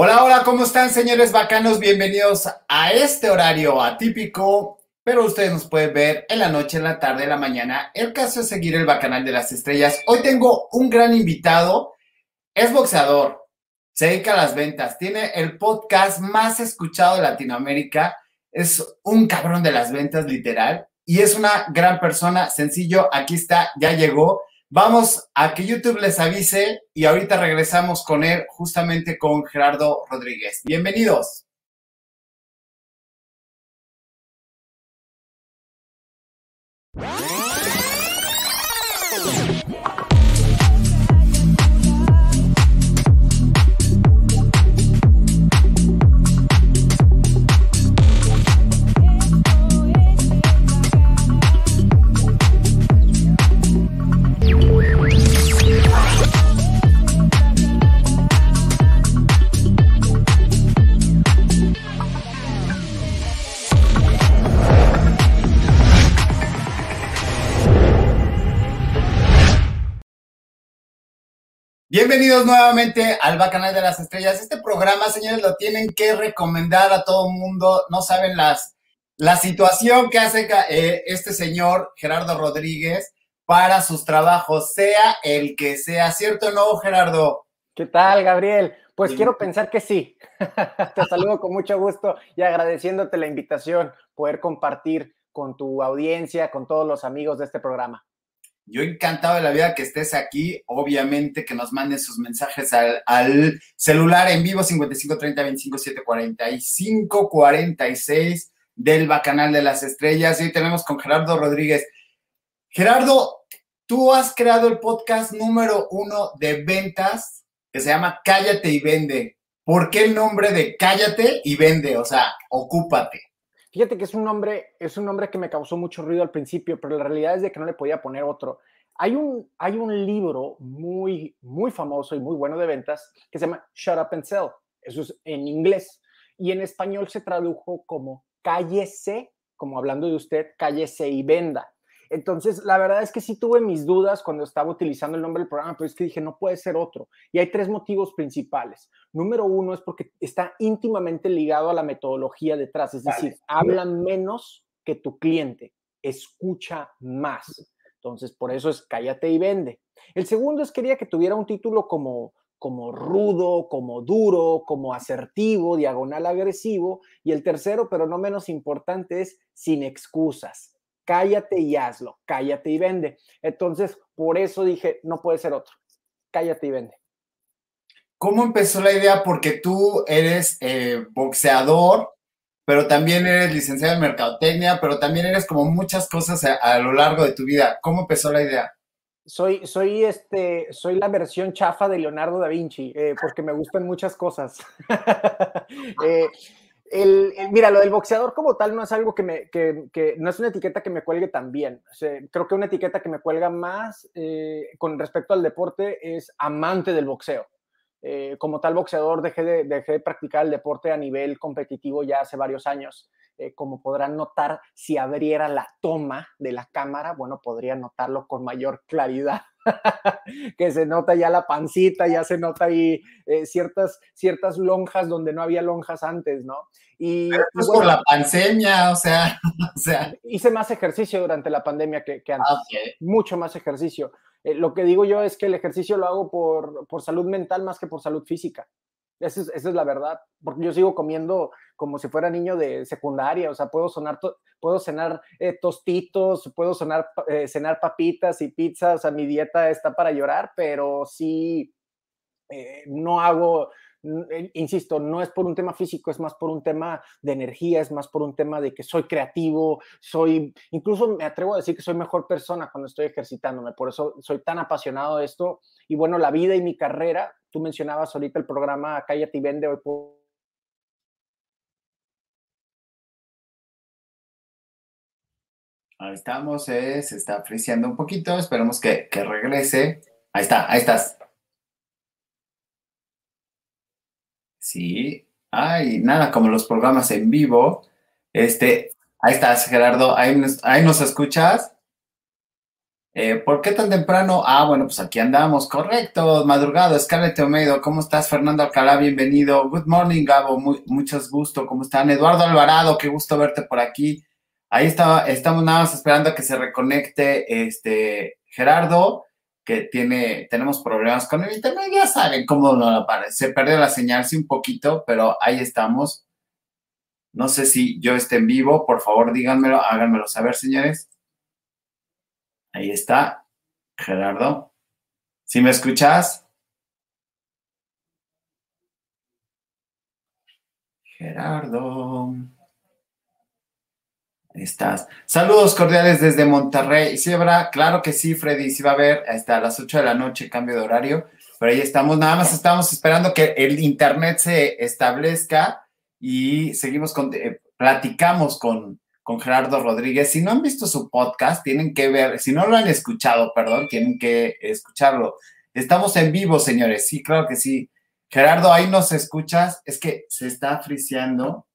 Hola, hola, ¿cómo están, señores bacanos? Bienvenidos a este horario atípico, pero ustedes nos pueden ver en la noche, en la tarde, en la mañana. El caso es seguir el Bacanal de las Estrellas. Hoy tengo un gran invitado, es boxeador, se dedica a las ventas, tiene el podcast más escuchado de Latinoamérica, es un cabrón de las ventas, literal, y es una gran persona, sencillo, aquí está, ya llegó. Vamos a que YouTube les avise y ahorita regresamos con él, justamente con Gerardo Rodríguez. Bienvenidos. Bienvenidos nuevamente al Bacanal de las Estrellas. Este programa, señores, lo tienen que recomendar a todo el mundo. No saben las, la situación que hace eh, este señor Gerardo Rodríguez para sus trabajos, sea el que sea. ¿Cierto o no, Gerardo? ¿Qué tal, Gabriel? Pues quiero pensar que sí. Te saludo con mucho gusto y agradeciéndote la invitación, poder compartir con tu audiencia, con todos los amigos de este programa. Yo encantado de la vida que estés aquí. Obviamente que nos mandes sus mensajes al, celular en vivo 5530 25 45 46 del Bacanal de las Estrellas. Y hoy tenemos con Gerardo Rodríguez. Gerardo, tú has creado el podcast número uno de ventas que se llama Cállate y Vende. ¿Por qué el nombre de Cállate y Vende? O sea, ocúpate. Fíjate que es un nombre, es un nombre que me causó mucho ruido al principio, pero la realidad es de que no le podía poner otro. Hay un, hay un libro muy, muy famoso y muy bueno de ventas que se llama Shut Up and Sell. Eso es en inglés. Y en español se tradujo como cállese, como hablando de usted, cállese y venda. Entonces, la verdad es que sí tuve mis dudas cuando estaba utilizando el nombre del programa, pero es que dije, no puede ser otro. Y hay tres motivos principales. Número uno es porque está íntimamente ligado a la metodología detrás, es decir, habla menos que tu cliente, escucha más. Entonces, por eso es cállate y vende. El segundo es quería que tuviera un título como como rudo, como duro, como asertivo, diagonal agresivo. Y el tercero, pero no menos importante, es sin excusas cállate y hazlo, cállate y vende. Entonces, por eso dije, no puede ser otro, cállate y vende. ¿Cómo empezó la idea? Porque tú eres eh, boxeador, pero también eres licenciado en mercadotecnia, pero también eres como muchas cosas a, lo largo de tu vida. ¿Cómo empezó la idea? Soy, soy, este, soy la versión chafa de Leonardo da Vinci, eh, porque me gustan muchas cosas. eh, el, mira, lo del boxeador como tal no es algo que me, que, no es una etiqueta que me cuelgue tan bien. creo que una etiqueta que me cuelga más eh, con respecto al deporte es amante del boxeo. Eh, como tal boxeador dejé de, dejé de practicar el deporte a nivel competitivo ya hace varios años. Eh, como podrán notar, si abriera la toma de la cámara, bueno, podría notarlo con mayor claridad. que se nota ya la pancita, ya se nota ahí eh, ciertas, ciertas lonjas donde no había lonjas antes, ¿no? Y, pues por la pandemia, o sea, o sea. Hice más ejercicio durante la pandemia que, que antes, mucho más ejercicio. Eh, lo que digo yo es que el ejercicio lo hago por, por salud mental más que por salud física. Esa es, esa es, la verdad, porque yo sigo comiendo como si fuera niño de secundaria, o sea, puedo sonar, puedo cenar eh, tostitos, puedo sonar, eh, cenar papitas y pizzas, o sea, mi dieta está para llorar, pero sí, eh, no hago, insisto, no es por un tema físico, es más por un tema de energía, es más por un tema de que soy creativo, soy, incluso me atrevo a decir que soy mejor persona cuando estoy ejercitándome, por eso soy tan apasionado de esto. Y bueno, la vida y mi carrera Tú mencionabas ahorita el programa Cállate y Vende hoy por... Ahí estamos, eh, se está apreciando un poquito, esperemos que, que regrese. Ahí está, ahí estás. Sí, ay, nada, como los programas en vivo. Este, ahí estás, Gerardo, ahí ahí nos escuchas. Eh, ¿Por qué tan temprano? Ah, bueno, pues aquí andamos, correcto, madrugado. Scarlett Omedo, ¿cómo estás? Fernando Alcalá, bienvenido. Good morning, Gabo, muy, muchos gusto, ¿cómo están? Eduardo Alvarado, qué gusto verte por aquí. Ahí está, estamos nada más esperando a que se reconecte este Gerardo, que tiene, tenemos problemas con el internet, ya saben cómo no aparece. Se perdió la señal, sí, un poquito, pero ahí estamos. No sé si yo esté en vivo, por favor díganmelo, háganmelo saber, señores. Ahí está, Gerardo. ¿Sí me escuchas? Gerardo. Estás. Saludos cordiales desde Monterrey. ¿Sí habrá? Claro que sí, Freddy. Sí va a haber hasta las 8 de la noche cambio de horario. Pero ahí estamos. Nada más estamos esperando que el internet se establezca y seguimos con, eh, platicamos con, con Gerardo Rodríguez. Si no han visto su podcast, tienen que ver, si no lo han escuchado, perdón, tienen que escucharlo. Estamos en vivo, señores. Sí, claro que sí. Gerardo, ahí nos escuchas. Es que se está friseando.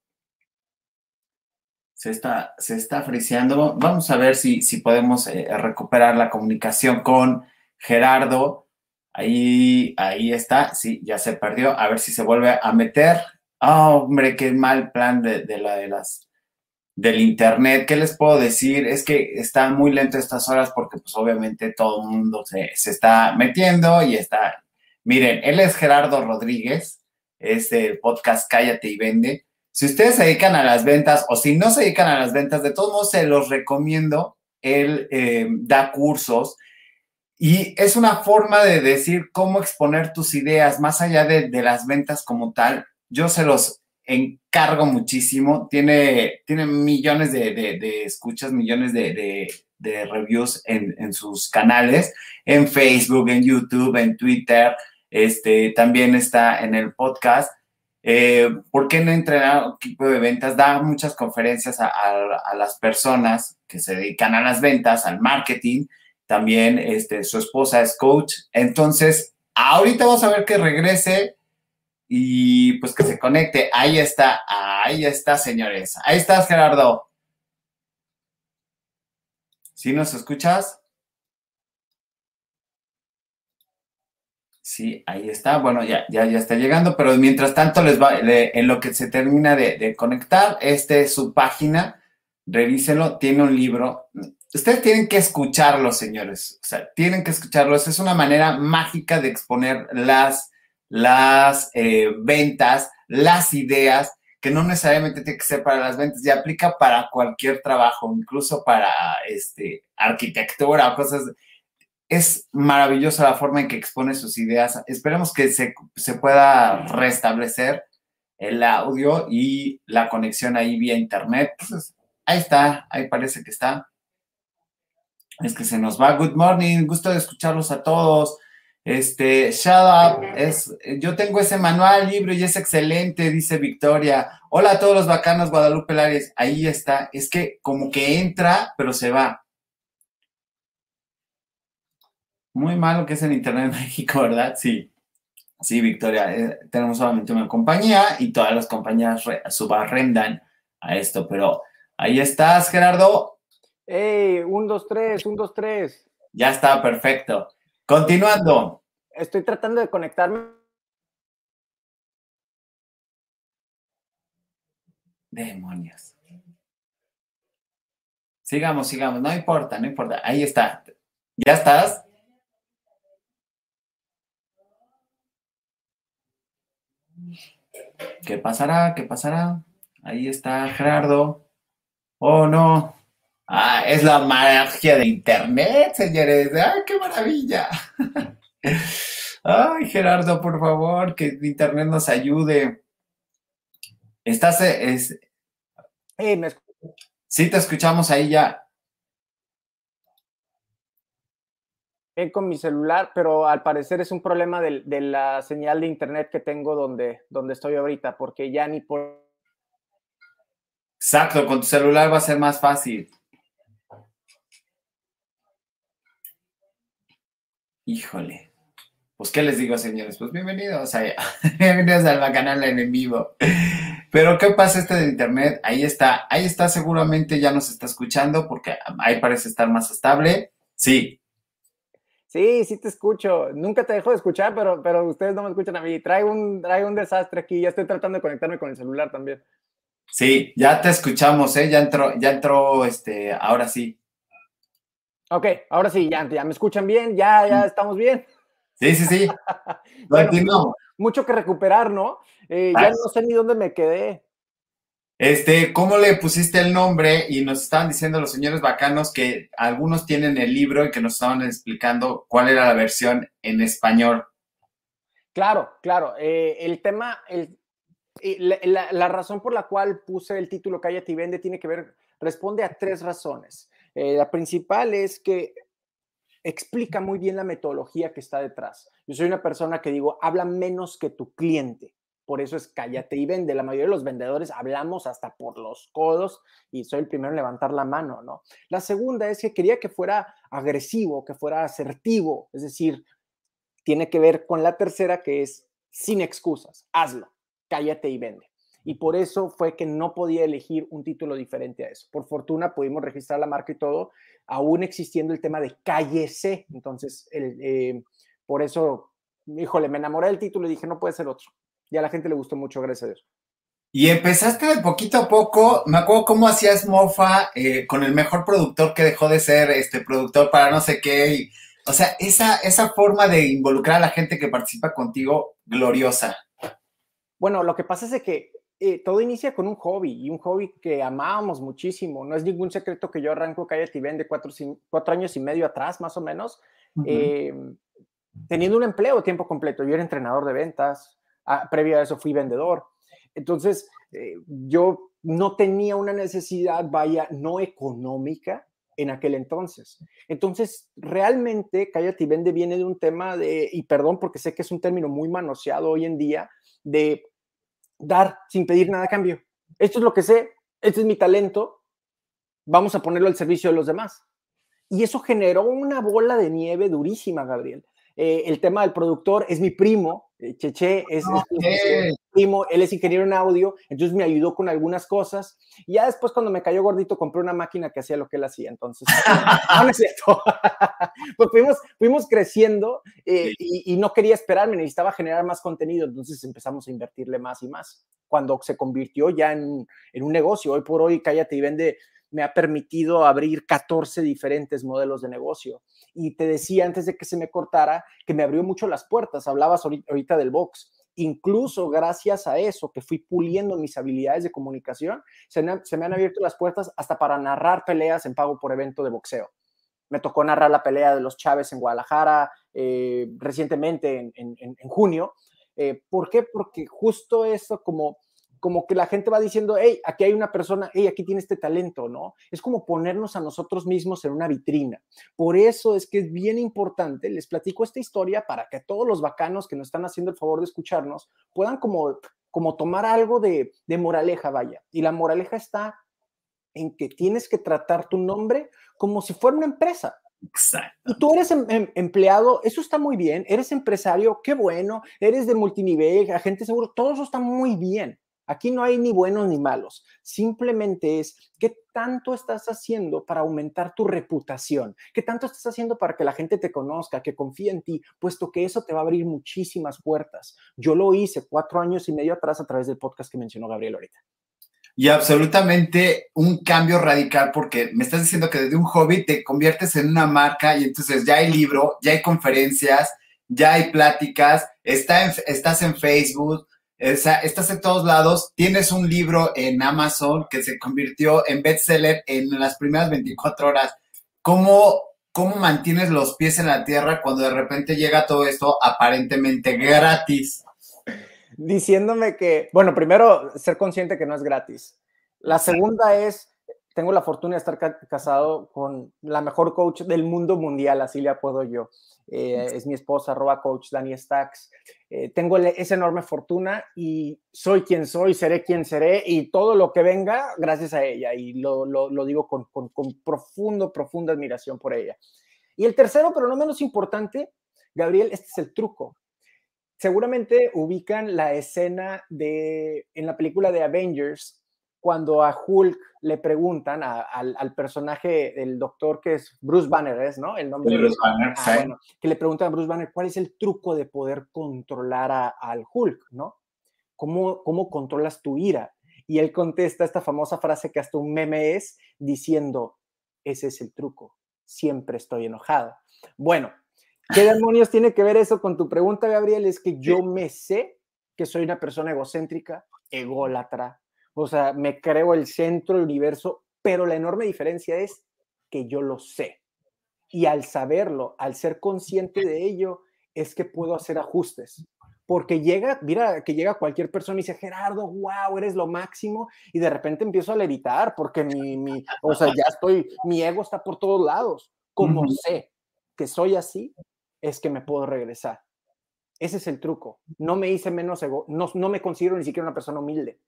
Se está, se está friseando. Vamos a ver si, si podemos eh, recuperar la comunicación con Gerardo. Ahí, ahí está. Sí, ya se perdió. A ver si se vuelve a meter. Oh, hombre, qué mal plan de, de la de las del internet. ¿Qué les puedo decir? Es que está muy lento estas horas porque pues obviamente todo el mundo se, se está metiendo y está... Miren, él es Gerardo Rodríguez, es el podcast Cállate y Vende. Si ustedes se dedican a las ventas o si no se dedican a las ventas, de todos modos se los recomiendo. Él eh, da cursos y es una forma de decir cómo exponer tus ideas más allá de, de las ventas como tal. Yo se los encargo muchísimo. Tiene, tiene millones de, escuchas, millones de, reviews en, sus canales, en Facebook, en YouTube, en Twitter. Este, también está en el podcast. Eh, ¿Por qué no entrenar equipo de ventas? Da muchas conferencias a, las personas que se dedican a las ventas, al marketing. También este, su esposa es coach. Entonces, ahorita vamos a ver que regrese y pues que se conecte. Ahí está, ahí está, señores. Ahí estás, Gerardo. ¿Sí nos escuchas? Sí, ahí está. Bueno, ya, ya, ya está llegando, pero mientras tanto les va, en lo que se termina de, de conectar, este es su página. Revíselo, tiene un libro. Ustedes tienen que escucharlo, señores. O sea, tienen que escucharlo. Es una manera mágica de exponer las las eh, ventas, las ideas, que no necesariamente tiene que ser para las ventas, ya aplica para cualquier trabajo, incluso para este, arquitectura o cosas. Es maravillosa la forma en que expone sus ideas. Esperemos que se, se pueda restablecer el audio y la conexión ahí vía internet. Entonces, ahí está, ahí parece que está. Es que se nos va. Good morning, gusto de escucharlos a todos. Este, shut up, yo tengo ese manual, libro y es excelente, dice Victoria. Hola a todos los bacanos Guadalupe Lares, ahí está. Es que como que entra, pero se va. Muy malo que es el Internet en México, ¿verdad? Sí. Sí, Victoria, eh, tenemos solamente una compañía y todas las compañías subarrendan a esto, pero ahí estás, Gerardo. ¡Ey! Un, dos, tres, un, dos, tres. Ya está, perfecto. Continuando. Estoy tratando de conectarme. Demonios. Sigamos, sigamos. No importa, no importa. Ahí está. ¿Ya estás? ¿Qué pasará? ¿Qué pasará? Ahí está Gerardo. Oh, no. Ah, es la magia de Internet, señores. ¡Ay, qué maravilla! Ay, Gerardo, por favor, que Internet nos ayude. Estás, eh, es... Sí, te escuchamos ahí ya. Con mi celular, pero al parecer es un problema de, de, la señal de internet que tengo donde, donde estoy ahorita, porque ya ni por... Exacto, con tu celular va a ser más fácil. Híjole. Pues, ¿qué les digo, señores? Pues bienvenidos, a, bienvenidos al canal en vivo. Pero, ¿qué pasa este de internet? Ahí está, ahí está, seguramente ya nos está escuchando porque ahí parece estar más estable. Sí, Sí, sí te escucho. Nunca te dejo de escuchar, pero, pero ustedes no me escuchan a mí. Trae un, trae un desastre aquí. Ya estoy tratando de conectarme con el celular también. Sí, ya te escuchamos, ¿eh? Ya entró, ya entró, este, ahora sí. Ok, ahora sí, ya, ya me escuchan bien, ya, ya estamos bien. Sí, sí, sí. bueno, mucho que recuperar, ¿no? Eh, ya no sé ni dónde me quedé. Este, ¿cómo le pusiste el nombre? Y nos estaban diciendo los señores bacanos que algunos tienen el libro y que nos estaban explicando cuál era la versión en español. Claro, claro. Eh, el tema, el, la, razón por la cual puse el título Cállate y Vende tiene que ver, responde a tres razones. Eh, la principal es que explica muy bien la metodología que está detrás. Yo soy una persona que digo, habla menos que tu cliente. Por eso es cállate y vende. La mayoría de los vendedores hablamos hasta por los codos y soy el primero en levantar la mano, ¿no? La segunda es que quería que fuera agresivo, que fuera asertivo. Es decir, tiene que ver con la tercera que es sin excusas. Hazlo, cállate y vende. Y por eso fue que no podía elegir un título diferente a eso. Por fortuna pudimos registrar la marca y todo, aún existiendo el tema de cállese. Entonces, el, eh, por eso, híjole, me enamoré del título y dije, no puede ser otro y a la gente le gustó mucho, gracias a Dios. Y empezaste de poquito a poco, me acuerdo cómo hacías mofa eh, con el mejor productor que dejó de ser este productor para no sé qué. o sea, esa, esa forma de involucrar a la gente que participa contigo, gloriosa. Bueno, lo que pasa es que eh, todo inicia con un hobby y un hobby que amábamos muchísimo. No es ningún secreto que yo arranco Calle Tibén de cuatro, cuatro años y medio atrás, más o menos, eh, teniendo un empleo a tiempo completo. Yo era entrenador de ventas, Ah, previo a eso fui vendedor. Entonces, eh, yo no tenía una necesidad, vaya, no económica en aquel entonces. Entonces, realmente, Cállate y Vende viene de un tema de, y perdón porque sé que es un término muy manoseado hoy en día, de dar sin pedir nada a cambio. Esto es lo que sé, este es mi talento, vamos a ponerlo al servicio de los demás. Y eso generó una bola de nieve durísima, Gabriel. Eh, el tema del productor es mi primo, Cheche es, mi primo, él es ingeniero en audio, entonces me ayudó con algunas cosas. Y ya después, cuando me cayó gordito, compré una máquina que hacía lo que él hacía. Entonces, no, es cierto. pues fuimos, fuimos creciendo eh, y, no quería esperarme, necesitaba generar más contenido. Entonces empezamos a invertirle más y más. Cuando se convirtió ya en, en un negocio, hoy por hoy, cállate y vende me ha permitido abrir 14 diferentes modelos de negocio. Y te decía antes de que se me cortara que me abrió mucho las puertas. Hablabas ahorita del box. Incluso gracias a eso, que fui puliendo mis habilidades de comunicación, se me, han abierto las puertas hasta para narrar peleas en pago por evento de boxeo. Me tocó narrar la pelea de los Chávez en Guadalajara eh, recientemente en, junio. Eh, ¿Por qué? Porque justo eso como como que la gente va diciendo, hey, aquí hay una persona, hey, aquí tiene este talento, ¿no? Es como ponernos a nosotros mismos en una vitrina. Por eso es que es bien importante, les platico esta historia para que todos los bacanos que nos están haciendo el favor de escucharnos puedan como, como tomar algo de, de moraleja, vaya. Y la moraleja está en que tienes que tratar tu nombre como si fuera una empresa. Exacto. Y tú eres em, em, empleado, eso está muy bien, eres empresario, qué bueno, eres de multinivel, agente seguro, todo eso está muy bien. Aquí no hay ni buenos ni malos. Simplemente es qué tanto estás haciendo para aumentar tu reputación, qué tanto estás haciendo para que la gente te conozca, que confíe en ti, puesto que eso te va a abrir muchísimas puertas. Yo lo hice cuatro años y medio atrás a través del podcast que mencionó Gabriel ahorita. Y absolutamente un cambio radical porque me estás diciendo que desde un hobby te conviertes en una marca y entonces ya hay libro, ya hay conferencias, ya hay pláticas, está estás en Facebook, estás en todos lados, tienes un libro en Amazon que se convirtió en bestseller en las primeras 24 horas. ¿Cómo, ¿Cómo mantienes los pies en la tierra cuando de repente llega todo esto aparentemente gratis? Diciéndome que, bueno, primero, ser consciente que no es gratis. La segunda es, tengo la fortuna de estar casado con la mejor coach del mundo mundial, así le apodo yo. Eh, es mi esposa, arroba coach Dani Stacks. Eh, tengo esa enorme fortuna y soy quien soy, seré quien seré y todo lo que venga gracias a ella y lo, lo, digo con, con, con, profundo, profunda admiración por ella. Y el tercero, pero no menos importante, Gabriel, este es el truco. Seguramente ubican la escena de, en la película de Avengers cuando a Hulk le preguntan al, personaje del doctor que es Bruce Banner, ¿es, no? El nombre Bruce Banner, ah, que le preguntan a Bruce Banner cuál es el truco de poder controlar al Hulk, ¿no? ¿Cómo, ¿Cómo controlas tu ira? Y él contesta esta famosa frase que hasta un meme es diciendo, ese es el truco, siempre estoy enojado. Bueno, ¿qué demonios tiene que ver eso con tu pregunta, Gabriel? Es que yo me sé que soy una persona egocéntrica, ególatra, o sea, me creo el centro del universo, pero la enorme diferencia es que yo lo sé. Y al saberlo, al ser consciente de ello, es que puedo hacer ajustes. Porque llega, mira, que llega cualquier persona y dice, Gerardo, wow, eres lo máximo, y de repente empiezo a levitar porque mi, mi o sea, ya estoy, mi ego está por todos lados. Como sé que soy así, es que me puedo regresar. Ese es el truco. No me hice menos ego, no, no me considero ni siquiera una persona humilde.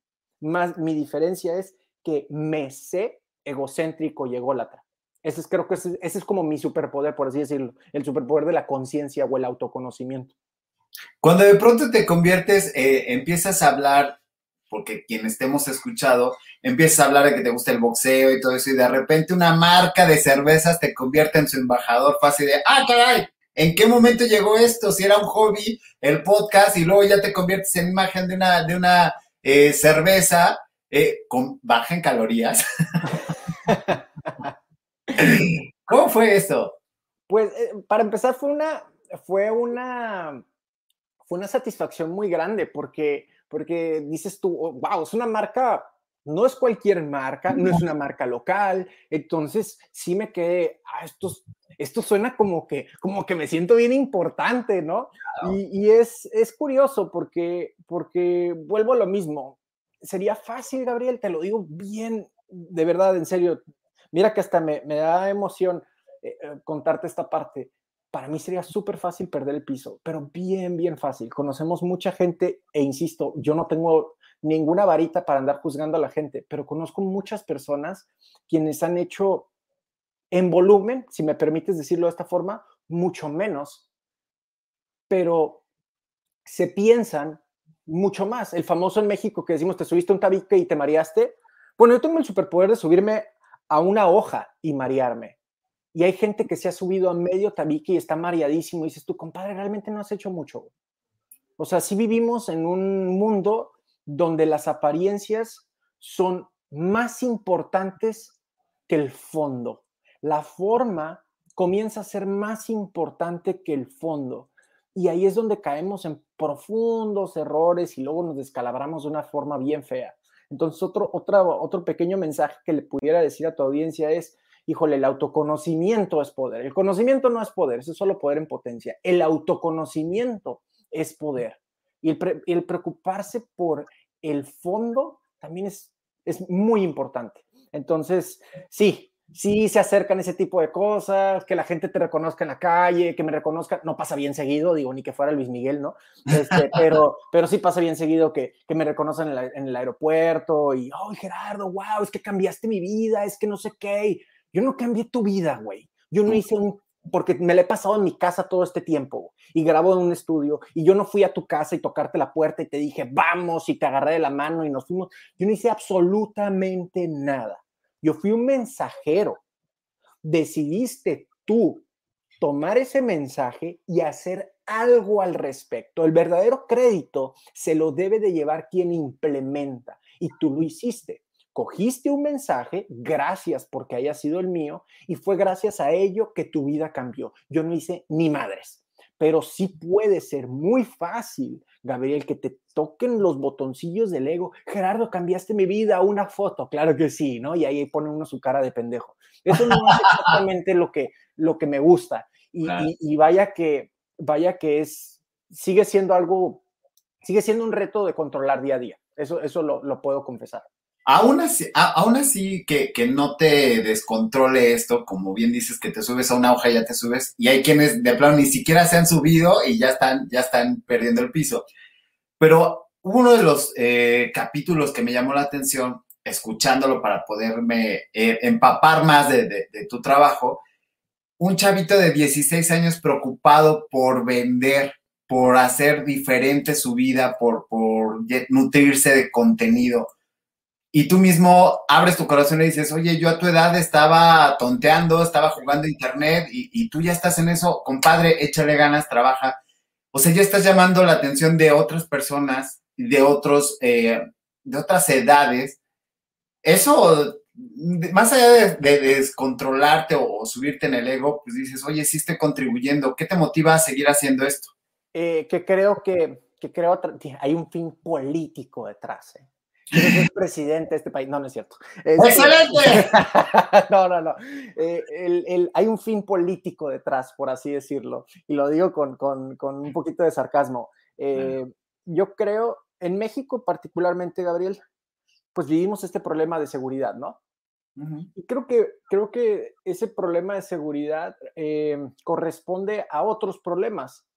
Más mi diferencia es que me sé egocéntrico y ególatra. Ese es, creo que ese, es como mi superpoder, por así decirlo, el superpoder de la conciencia o el autoconocimiento. Cuando de pronto te conviertes, eh, empiezas a hablar, porque quienes te hemos escuchado, empiezas a hablar de que te gusta el boxeo y todo eso, y de repente una marca de cervezas te convierte en su embajador fácil de, ah, caray, ¿en qué momento llegó esto? Si era un hobby, el podcast, y luego ya te conviertes en imagen de una, de una eh, cerveza eh, con baja en calorías. ¿Cómo fue esto? Pues eh, para empezar fue una, fue una, fue una satisfacción muy grande porque, porque dices tú, wow, es una marca, no es cualquier marca, no es una marca local, entonces sí me quedé, ah, esto, esto suena como que, como que me siento bien importante, ¿no? Y, es, es curioso porque, porque vuelvo a lo mismo. Sería fácil, Gabriel, te lo digo bien, de verdad, en serio. Mira que hasta me, me da emoción eh, eh, contarte esta parte. Para mí sería súper fácil perder el piso, pero bien, bien fácil. Conocemos mucha gente e insisto, yo no tengo ninguna varita para andar juzgando a la gente, pero conozco muchas personas quienes han hecho en volumen, si me permites decirlo de esta forma, mucho menos, pero se piensan mucho más. El famoso en México que decimos, te subiste un tabique y te mareaste. Bueno, yo tengo el superpoder de subirme a una hoja y marearme. Y hay gente que se ha subido a medio tabique y está mareadísimo. Y dices tú, compadre, realmente no has hecho mucho. O sea, sí vivimos en un mundo donde las apariencias son más importantes que el fondo la forma comienza a ser más importante que el fondo. Y ahí es donde caemos en profundos errores y luego nos descalabramos de una forma bien fea. Entonces, otro, otro pequeño mensaje que le pudiera decir a tu audiencia es, híjole, el autoconocimiento es poder. El conocimiento no es poder, es solo poder en potencia. El autoconocimiento es poder. Y el, el preocuparse por el fondo también es, es muy importante. Entonces, sí, sí se acercan ese tipo de cosas, que la gente te reconozca en la calle, que me reconozca, no pasa bien seguido, digo, ni que fuera Luis Miguel, ¿no? Este, pero, pero sí pasa bien seguido que, que me reconocen en, el aeropuerto y, oh, Gerardo, wow, es que cambiaste mi vida, es que no sé qué. Yo no cambié tu vida, güey. Yo no hice un porque me la he pasado en mi casa todo este tiempo y grabo en un estudio y yo no fui a tu casa y tocarte la puerta y te dije, vamos, y te agarré de la mano y nos fuimos. Yo no hice absolutamente nada. Yo fui un mensajero. Decidiste tú tomar ese mensaje y hacer algo al respecto. El verdadero crédito se lo debe de llevar quien implementa y tú lo hiciste. Cogiste un mensaje, gracias porque haya sido el mío, y fue gracias a ello que tu vida cambió. Yo no hice ni madres pero sí puede ser muy fácil, Gabriel, que te toquen los botoncillos del ego. Gerardo, cambiaste mi vida, una foto, claro que sí, ¿no? Y ahí pone uno su cara de pendejo. Eso no es exactamente lo que, lo que me gusta. Y, vaya que, vaya que es, sigue siendo algo, sigue siendo un reto de controlar día a día. Eso, eso lo puedo confesar. Aún así, aún así que, no te descontrole esto, como bien dices que te subes a una hoja y ya te subes, y hay quienes de plano ni siquiera se han subido y ya están, ya están perdiendo el piso. Pero uno de los eh, capítulos que me llamó la atención, escuchándolo para poderme eh, empapar más de, de, tu trabajo, un chavito de 16 años preocupado por vender, por hacer diferente su vida, por, por nutrirse de contenido y tú mismo abres tu corazón y dices, oye, yo a tu edad estaba tonteando, estaba jugando internet y, tú ya estás en eso, compadre, échale ganas, trabaja. O sea, ya estás llamando la atención de otras personas, de otros, eh, de otras edades. Eso, más allá de, descontrolarte o, subirte en el ego, pues dices, oye, sí estoy contribuyendo. ¿Qué te motiva a seguir haciendo esto? Eh, que creo que, que creo, hay un fin político detrás. ¿eh? Es presidente de este país. No, no es cierto. ¡Excelente! no, no, no. Eh, hay un fin político detrás, por así decirlo. Y lo digo con, con, con un poquito de sarcasmo. Eh, yo creo, en México particularmente, Gabriel, pues vivimos este problema de seguridad, ¿no? Y creo que, creo que ese problema de seguridad eh, corresponde a otros problemas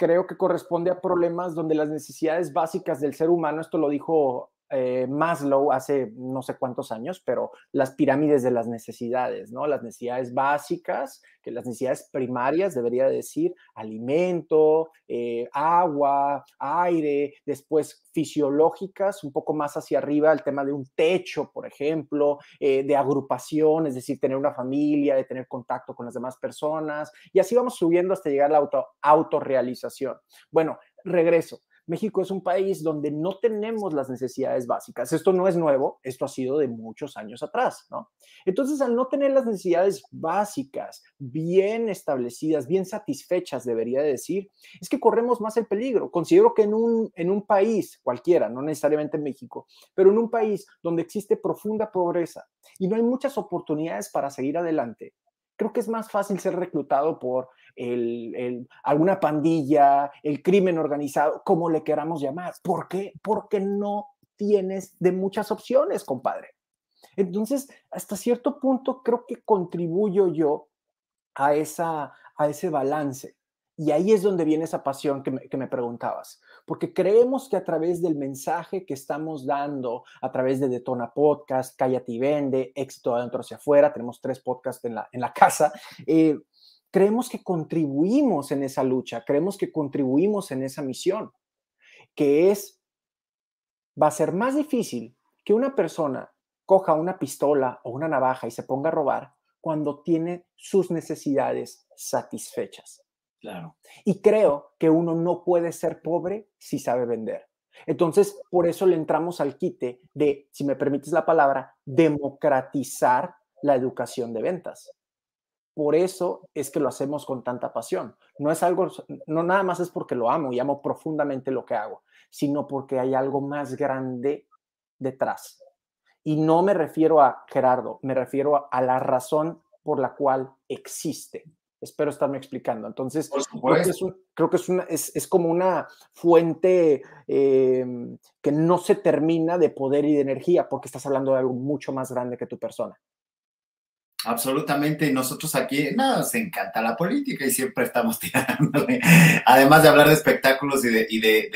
creo que corresponde a problemas donde las necesidades básicas del ser humano, esto lo dijo eh, Maslow hace no sé cuántos años, pero las pirámides de las necesidades, ¿no? Las necesidades básicas, que las necesidades primarias, debería decir, alimento, eh, agua, aire, después fisiológicas, un poco más hacia arriba, el tema de un techo, por ejemplo, eh, de agrupación, es decir, tener una familia, de tener contacto con las demás personas, y así vamos subiendo hasta llegar a la auto, autorrealización. Bueno, regreso México es un país donde no tenemos las necesidades básicas. Esto no es nuevo, esto ha sido de muchos años atrás, ¿no? Entonces, al no tener las necesidades básicas bien establecidas, bien satisfechas, debería decir, es que corremos más el peligro. Considero que en un, en un país cualquiera, no necesariamente en México, pero en un país donde existe profunda pobreza y no hay muchas oportunidades para seguir adelante, creo que es más fácil ser reclutado por alguna pandilla, el crimen organizado, como le queramos llamar. ¿Por qué? Porque no tienes de muchas opciones, compadre. Entonces, hasta cierto punto creo que contribuyo yo a, esa, a ese balance. Y ahí es donde viene esa pasión que me, preguntabas, porque creemos que a través del mensaje que estamos dando, a través de Detona Podcast, Cállate y Vende, Éxito Adentro hacia afuera, tenemos tres podcasts en la, en la casa, eh, creemos que contribuimos en esa lucha, creemos que contribuimos en esa misión, que es, va a ser más difícil que una persona coja una pistola o una navaja y se ponga a robar cuando tiene sus necesidades satisfechas. Claro. Y creo que uno no puede ser pobre si sabe vender. Entonces, por eso le entramos al quite de, si me permites la palabra, democratizar la educación de ventas. Por eso es que lo hacemos con tanta pasión. No es algo, no nada más es porque lo amo y amo profundamente lo que hago, sino porque hay algo más grande detrás. Y no me refiero a Gerardo, me refiero a, la razón por la cual existe. Espero estarme explicando. Entonces, creo que, es, es, como una fuente em, que no se termina de poder y de energía porque estás hablando de algo mucho más grande que tu persona. Absolutamente, y nosotros aquí nos encanta la política y siempre estamos tirándole, además de hablar de espectáculos y de, y de,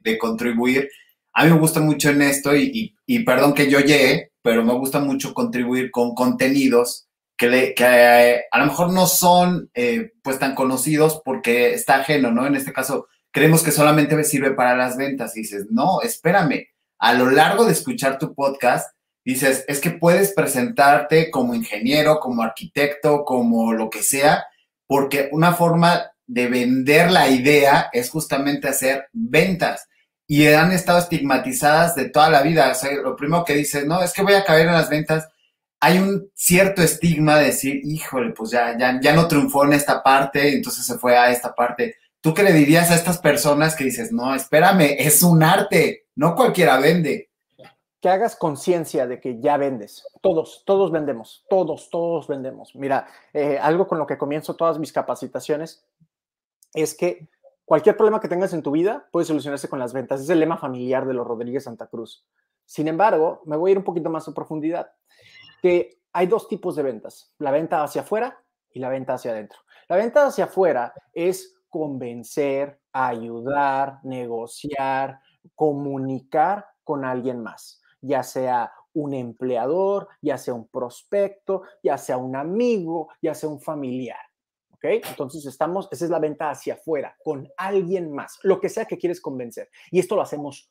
de, contribuir. A mí me gusta mucho en esto y, y, perdón que yo llegue, pero me gusta mucho contribuir con contenidos que, le, que eh, a lo mejor no son eh, pues tan conocidos porque está ajeno, ¿no? En este caso, creemos que solamente sirve para las ventas y dices, no, espérame, a lo largo de escuchar tu podcast, dices, es que puedes presentarte como ingeniero, como arquitecto, como lo que sea, porque una forma de vender la idea es justamente hacer ventas. Y han estado estigmatizadas de toda la vida. O sea, lo primero que dices, no, es que voy a caer en las ventas. Hay un cierto estigma de decir, híjole, pues ya, ya, ya no triunfó en esta parte, entonces se fue a esta parte. ¿Tú qué le dirías a estas personas que dices, no, espérame, es un arte, no cualquiera vende? Que hagas conciencia de que ya vendes. Todos, todos vendemos, todos, todos vendemos. Mira, eh, algo con lo que comienzo todas mis capacitaciones es que cualquier problema que tengas en tu vida puede solucionarse con las ventas. Es el lema familiar de los Rodríguez Santa Cruz. Sin embargo, me voy a ir un poquito más a profundidad, que hay dos tipos de ventas, la venta hacia afuera y la venta hacia adentro. La venta hacia afuera es convencer, ayudar, negociar, comunicar con alguien más ya sea un empleador, ya sea un prospecto, ya sea un amigo, ya sea un familiar. ¿Ok? Entonces estamos, esa es la venta hacia afuera, con alguien más, lo que sea que quieres convencer. Y esto lo hacemos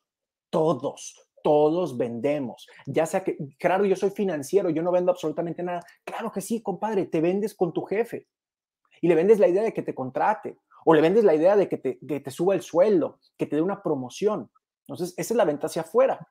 todos, todos vendemos. Ya sea que, claro, yo soy financiero, yo no vendo absolutamente nada. Claro que sí, compadre, te vendes con tu jefe y le vendes la idea de que te contrate o le vendes la idea de que te, que te suba el sueldo, que te dé una promoción. Entonces, esa es la venta hacia afuera.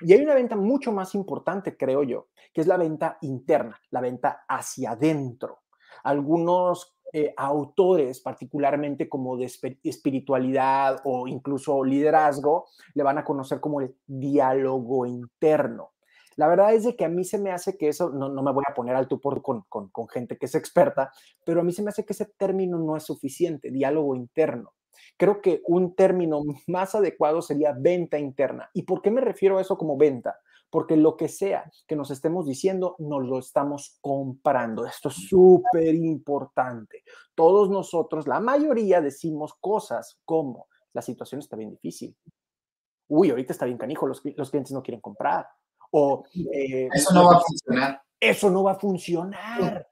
Y hay una venta mucho más importante, creo yo, que es la venta interna, la venta hacia adentro. Algunos eh, autores, particularmente como de espiritualidad o incluso liderazgo, le van a conocer como el diálogo interno. La verdad es de que a mí se me hace que eso, no, me voy a poner al por con, con gente que es experta, pero a mí se me hace que ese término no es suficiente, diálogo interno. Creo que un término más adecuado sería venta interna. ¿Y por qué me refiero a eso como venta? Porque lo que sea que nos estemos diciendo, nos lo estamos comprando. Esto es súper importante. Todos nosotros, la mayoría, decimos cosas como, la situación está bien difícil. Uy, ahorita está bien canijo, los, los clientes no quieren comprar. O, eh, eso no va a funcionar. Eso no va a funcionar.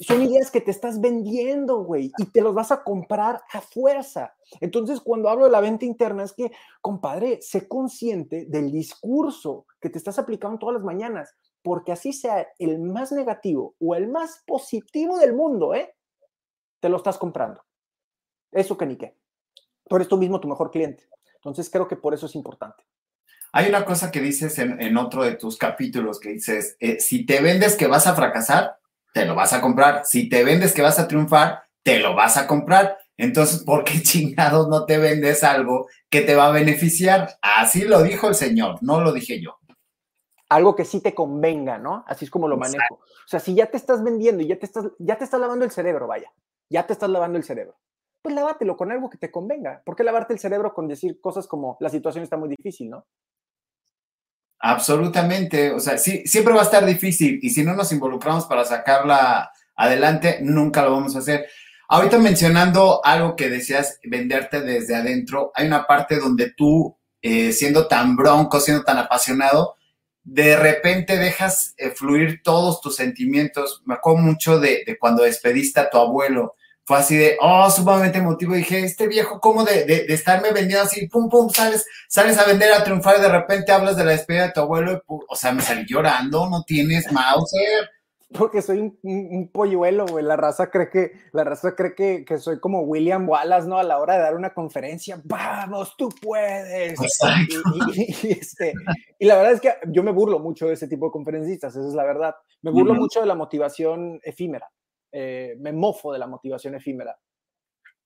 Son ideas que te estás vendiendo, güey, y te los vas a comprar a fuerza. Entonces, cuando hablo de la venta interna, es que, compadre, sé consciente del discurso que te estás aplicando todas las mañanas, porque así sea el más negativo o el más positivo del mundo, ¿eh? Te lo estás comprando. Eso que ni qué. Tú eres mismo tu mejor cliente. Entonces, creo que por eso es importante. Hay una cosa que dices en, otro de tus capítulos que dices, eh, si te vendes que vas a fracasar, te lo vas a comprar. Si te vendes que vas a triunfar, te lo vas a comprar. Entonces, ¿por qué chingados no te vendes algo que te va a beneficiar? Así lo dijo el señor, no lo dije yo. Algo que sí te convenga, ¿no? Así es como lo manejo. O sea, si ya te estás vendiendo y ya te estás, ya te estás lavando el cerebro, vaya, ya te estás lavando el cerebro, pues lávatelo con algo que te convenga. ¿Por qué lavarte el cerebro con decir cosas como la situación está muy difícil, ¿no? Absolutamente, o sea, sí, siempre va a estar difícil y si no nos involucramos para sacarla adelante, nunca lo vamos a hacer. Ahorita mencionando algo que decías, venderte desde adentro, hay una parte donde tú, eh, siendo tan bronco, siendo tan apasionado, de repente dejas eh, fluir todos tus sentimientos. Me acuerdo mucho de, de cuando despediste a tu abuelo fue así de, oh, sumamente emotivo. dije, este viejo, ¿cómo de, de, estarme vendiendo así, pum, pum, sales, sales a vender, a triunfar y de repente hablas de la despedida de tu abuelo? o sea, me salí llorando, no tienes Mauser. Porque soy un, un, polluelo, güey. La raza cree que, la raza cree que, que, soy como William Wallace, ¿no? A la hora de dar una conferencia, vamos, tú puedes. Y, este, y, la verdad es que yo me burlo mucho de ese tipo de conferencistas, esa es la verdad. Me burlo mucho de la motivación efímera. Eh, me mofo de la motivación efímera.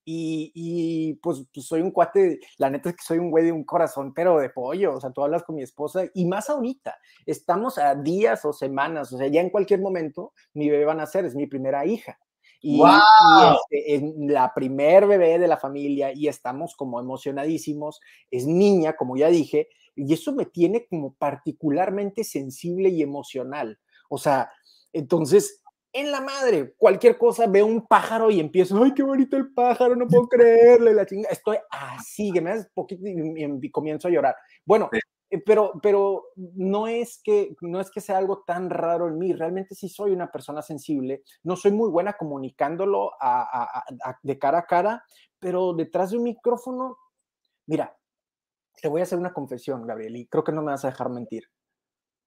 Y, pues, pues, soy un cuate, la neta es que soy un güey de un corazón, pero de pollo, o sea, tú hablas con mi esposa y más ahorita, estamos a días o semanas, o sea, ya en cualquier momento mi bebé va a nacer, es mi primera hija. Y, este, es la primer bebé de la familia y estamos como emocionadísimos, es niña, como ya dije, y eso me tiene como particularmente sensible y emocional. O sea, entonces en la madre. Cualquier cosa, veo un pájaro y empiezo, ay, qué bonito el pájaro, no puedo creerle, la chinga. Estoy así, que me das poquito y, comienzo a llorar. Bueno, eh, pero, pero no, es que, no es que sea algo tan raro en mí, realmente sí soy una persona sensible, no soy muy buena comunicándolo de cara a cara, pero detrás de un micrófono, mira, te voy a hacer una confesión, Gabriel, y creo que no me vas a dejar mentir.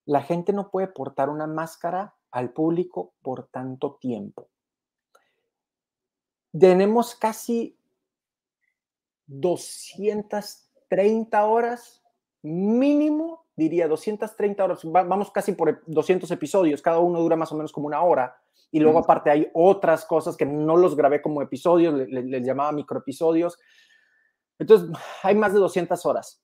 La gente no puede portar una máscara al público por tanto tiempo. Tenemos casi 230 horas, mínimo, diría 230 horas, vamos casi por 200 episodios, cada uno dura más o menos como una hora. Y luego aparte hay otras cosas que no los grabé como episodios, les, llamaba microepisodios. Entonces, hay más de 200 horas.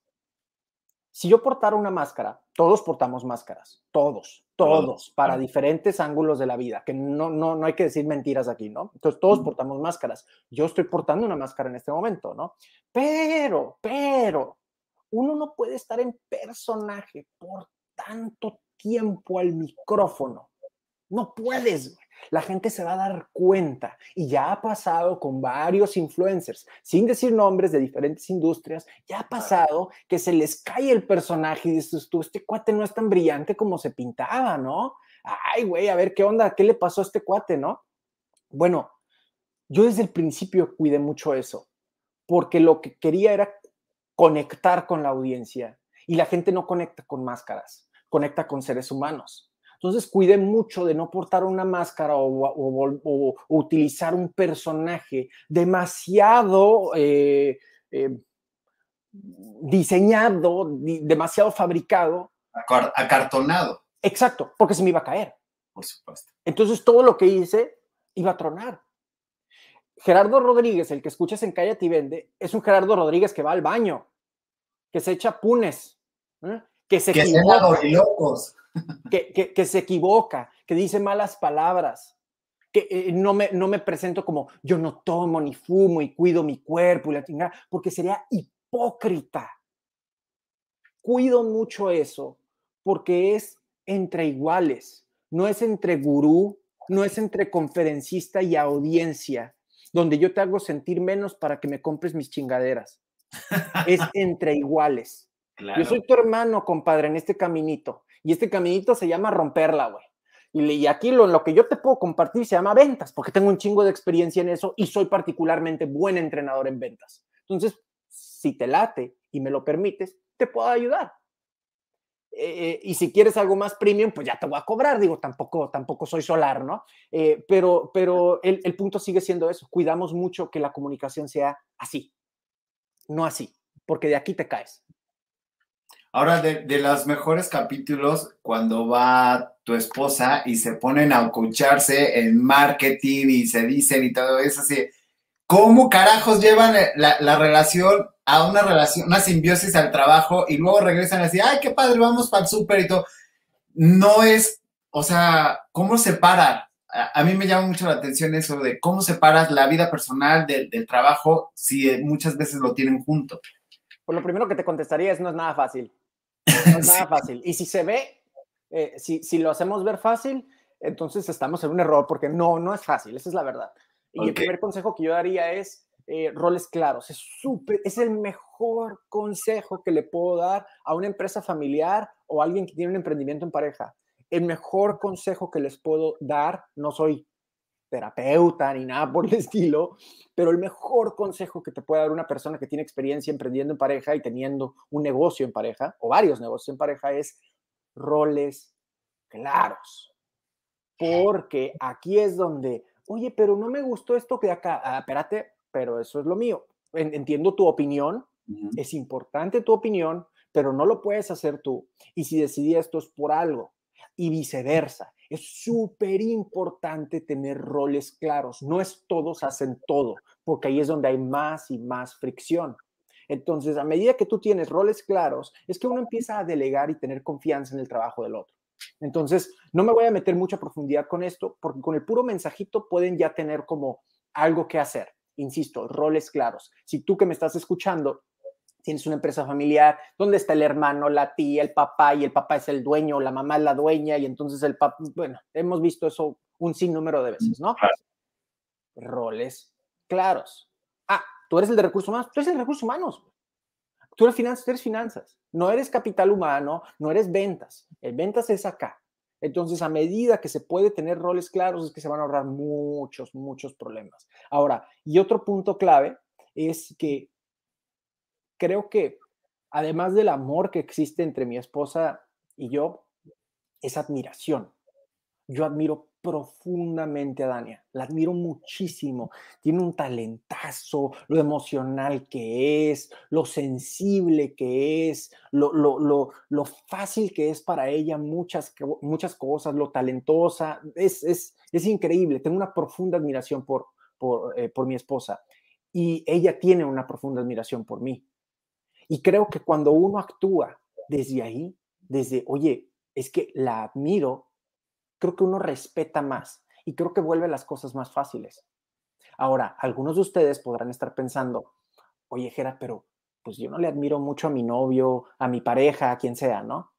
Si yo portara una máscara, todos portamos máscaras, todos, todos, para diferentes ángulos de la vida, que no, no, no hay que decir mentiras aquí, ¿no? Entonces todos portamos máscaras. Yo estoy portando una máscara en este momento, ¿no? Pero, pero, uno no puede estar en personaje por tanto tiempo al micrófono. No puedes, la gente se va a dar cuenta y ya ha pasado con varios influencers, sin decir nombres de diferentes industrias, ya ha pasado que se les cae el personaje y dices tú, este cuate no es tan brillante como se pintaba, ¿no? Ay, güey, a ver qué onda, qué le pasó a este cuate, ¿no? Bueno, yo desde el principio cuidé mucho eso, porque lo que quería era conectar con la audiencia Y la gente no conecta con máscaras, conecta con seres humanos. Entonces, cuide mucho de no portar una máscara o, utilizar un personaje demasiado eh, eh, diseñado, demasiado fabricado. Acartonado. Exacto, porque se me iba a caer. Por supuesto. Entonces, todo lo que hice iba a tronar. Gerardo Rodríguez, el que escuchas en Calle y Vende, es un Gerardo Rodríguez que va al baño, que se echa punes, ¿eh? Que se equivoca, que, que, se equivoca, que dice malas palabras, que eh, no, me, no me presento como yo no tomo ni fumo y cuido mi cuerpo y la chingada, porque sería hipócrita. Cuido mucho eso porque es entre iguales, no es entre gurú, no es entre conferencista y audiencia, donde yo te hago sentir menos para que me compres mis chingaderas. es entre iguales. Yo soy tu hermano, compadre, en este caminito. Y este caminito se llama romperla, güey. Y, aquí lo, lo que yo te puedo compartir se llama ventas, porque tengo un chingo de experiencia en eso y soy particularmente buen entrenador en ventas. Entonces, si te late y me lo permites, te puedo ayudar. Eh, y si quieres algo más premium, pues ya te voy a cobrar. Digo, tampoco, tampoco soy solar, ¿no? Eh, pero pero el, el punto sigue siendo eso. Cuidamos mucho que la comunicación sea así, no así, porque de aquí te caes. Ahora, de, de, los mejores capítulos, cuando va tu esposa y se ponen a escucharse en marketing y se dicen y todo eso, así, ¿cómo carajos llevan la, la, relación a una relación, una simbiosis al trabajo y luego regresan a decir, ay, qué padre, vamos para el súper y todo? No es, o sea, ¿cómo separa? A, mí me llama mucho la atención eso de cómo separas la vida personal del, del trabajo si muchas veces lo tienen junto. Pues lo primero que te contestaría es no es nada fácil. No es nada fácil. Y si se ve, eh, si, si, lo hacemos ver fácil, entonces estamos en un error porque no, no es fácil, esa es la verdad. Y okay. el primer consejo que yo daría es eh, roles claros. Es, super, es el mejor consejo que le puedo dar a una empresa familiar o a alguien que tiene un emprendimiento en pareja. El mejor consejo que les puedo dar, no soy terapeuta ni nada por el estilo, pero el mejor consejo que te puede dar una persona que tiene experiencia emprendiendo en pareja y teniendo un negocio en pareja o varios negocios en pareja es roles claros. Porque aquí es donde, oye, pero no me gustó esto que acá, ah, espérate, pero eso es lo mío. Entiendo tu opinión, uh -huh. es importante tu opinión, pero no lo puedes hacer tú. Y si decidí esto es por algo y viceversa. Es súper importante tener roles claros. No es todos hacen todo, porque ahí es donde hay más y más fricción. Entonces, a medida que tú tienes roles claros, es que uno empieza a delegar y tener confianza en el trabajo del otro. Entonces, no me voy a meter mucha profundidad con esto, porque con el puro mensajito pueden ya tener como algo que hacer. Insisto, roles claros. Si tú que me estás escuchando tienes una empresa familiar, ¿dónde está el hermano, la tía, el papá y el papá es el dueño, la mamá es la dueña y entonces el papá, bueno, hemos visto eso un sinnúmero de veces, ¿no? Claro. Roles claros. Ah, tú eres el de recursos humanos, tú eres el de recursos humanos. Tú eres finanzas, tú eres finanzas. No eres capital humano, no eres ventas. El ventas es acá. Entonces, a medida que se puede tener roles claros, es que se van a ahorrar muchos, muchos problemas. Ahora, y otro punto clave es que creo que además del amor que existe entre mi esposa y yo, es admiración. Yo admiro profundamente a Dania, la admiro muchísimo. Tiene un talentazo, lo emocional que es, lo sensible que es, lo, lo, lo, lo fácil que es para ella muchas, muchas cosas, lo talentosa. Es, es, es increíble. Tengo una profunda admiración por, por, eh, por mi esposa y ella tiene una profunda admiración por mí. Y creo que cuando uno actúa desde ahí, desde, oye, es que la admiro, creo que uno respeta más y creo que vuelve las cosas más fáciles. Ahora, algunos de ustedes podrán estar pensando, oye, Jera, pero pues yo no le admiro mucho a mi novio, a mi pareja, a quien sea, ¿no?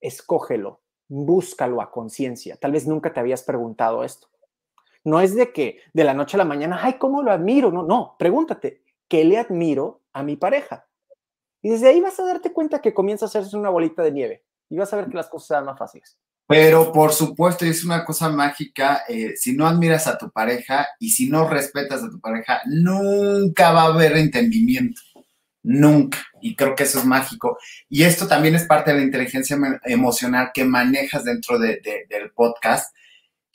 Escógelo, búscalo a conciencia. Tal vez nunca te habías preguntado esto. No es de que de la noche a la mañana, ay, ¿cómo lo admiro? No, no, pregúntate, ¿qué le admiro a mi pareja? Y desde ahí vas a darte cuenta que comienza a hacerse una bolita de nieve y vas a ver que las cosas serán más fáciles. Pero por supuesto, es una cosa mágica, eh, si no admiras a tu pareja y si no respetas a tu pareja, nunca va a haber entendimiento. Nunca. Y creo que eso es mágico. Y esto también es parte de la inteligencia emocional que manejas dentro del podcast.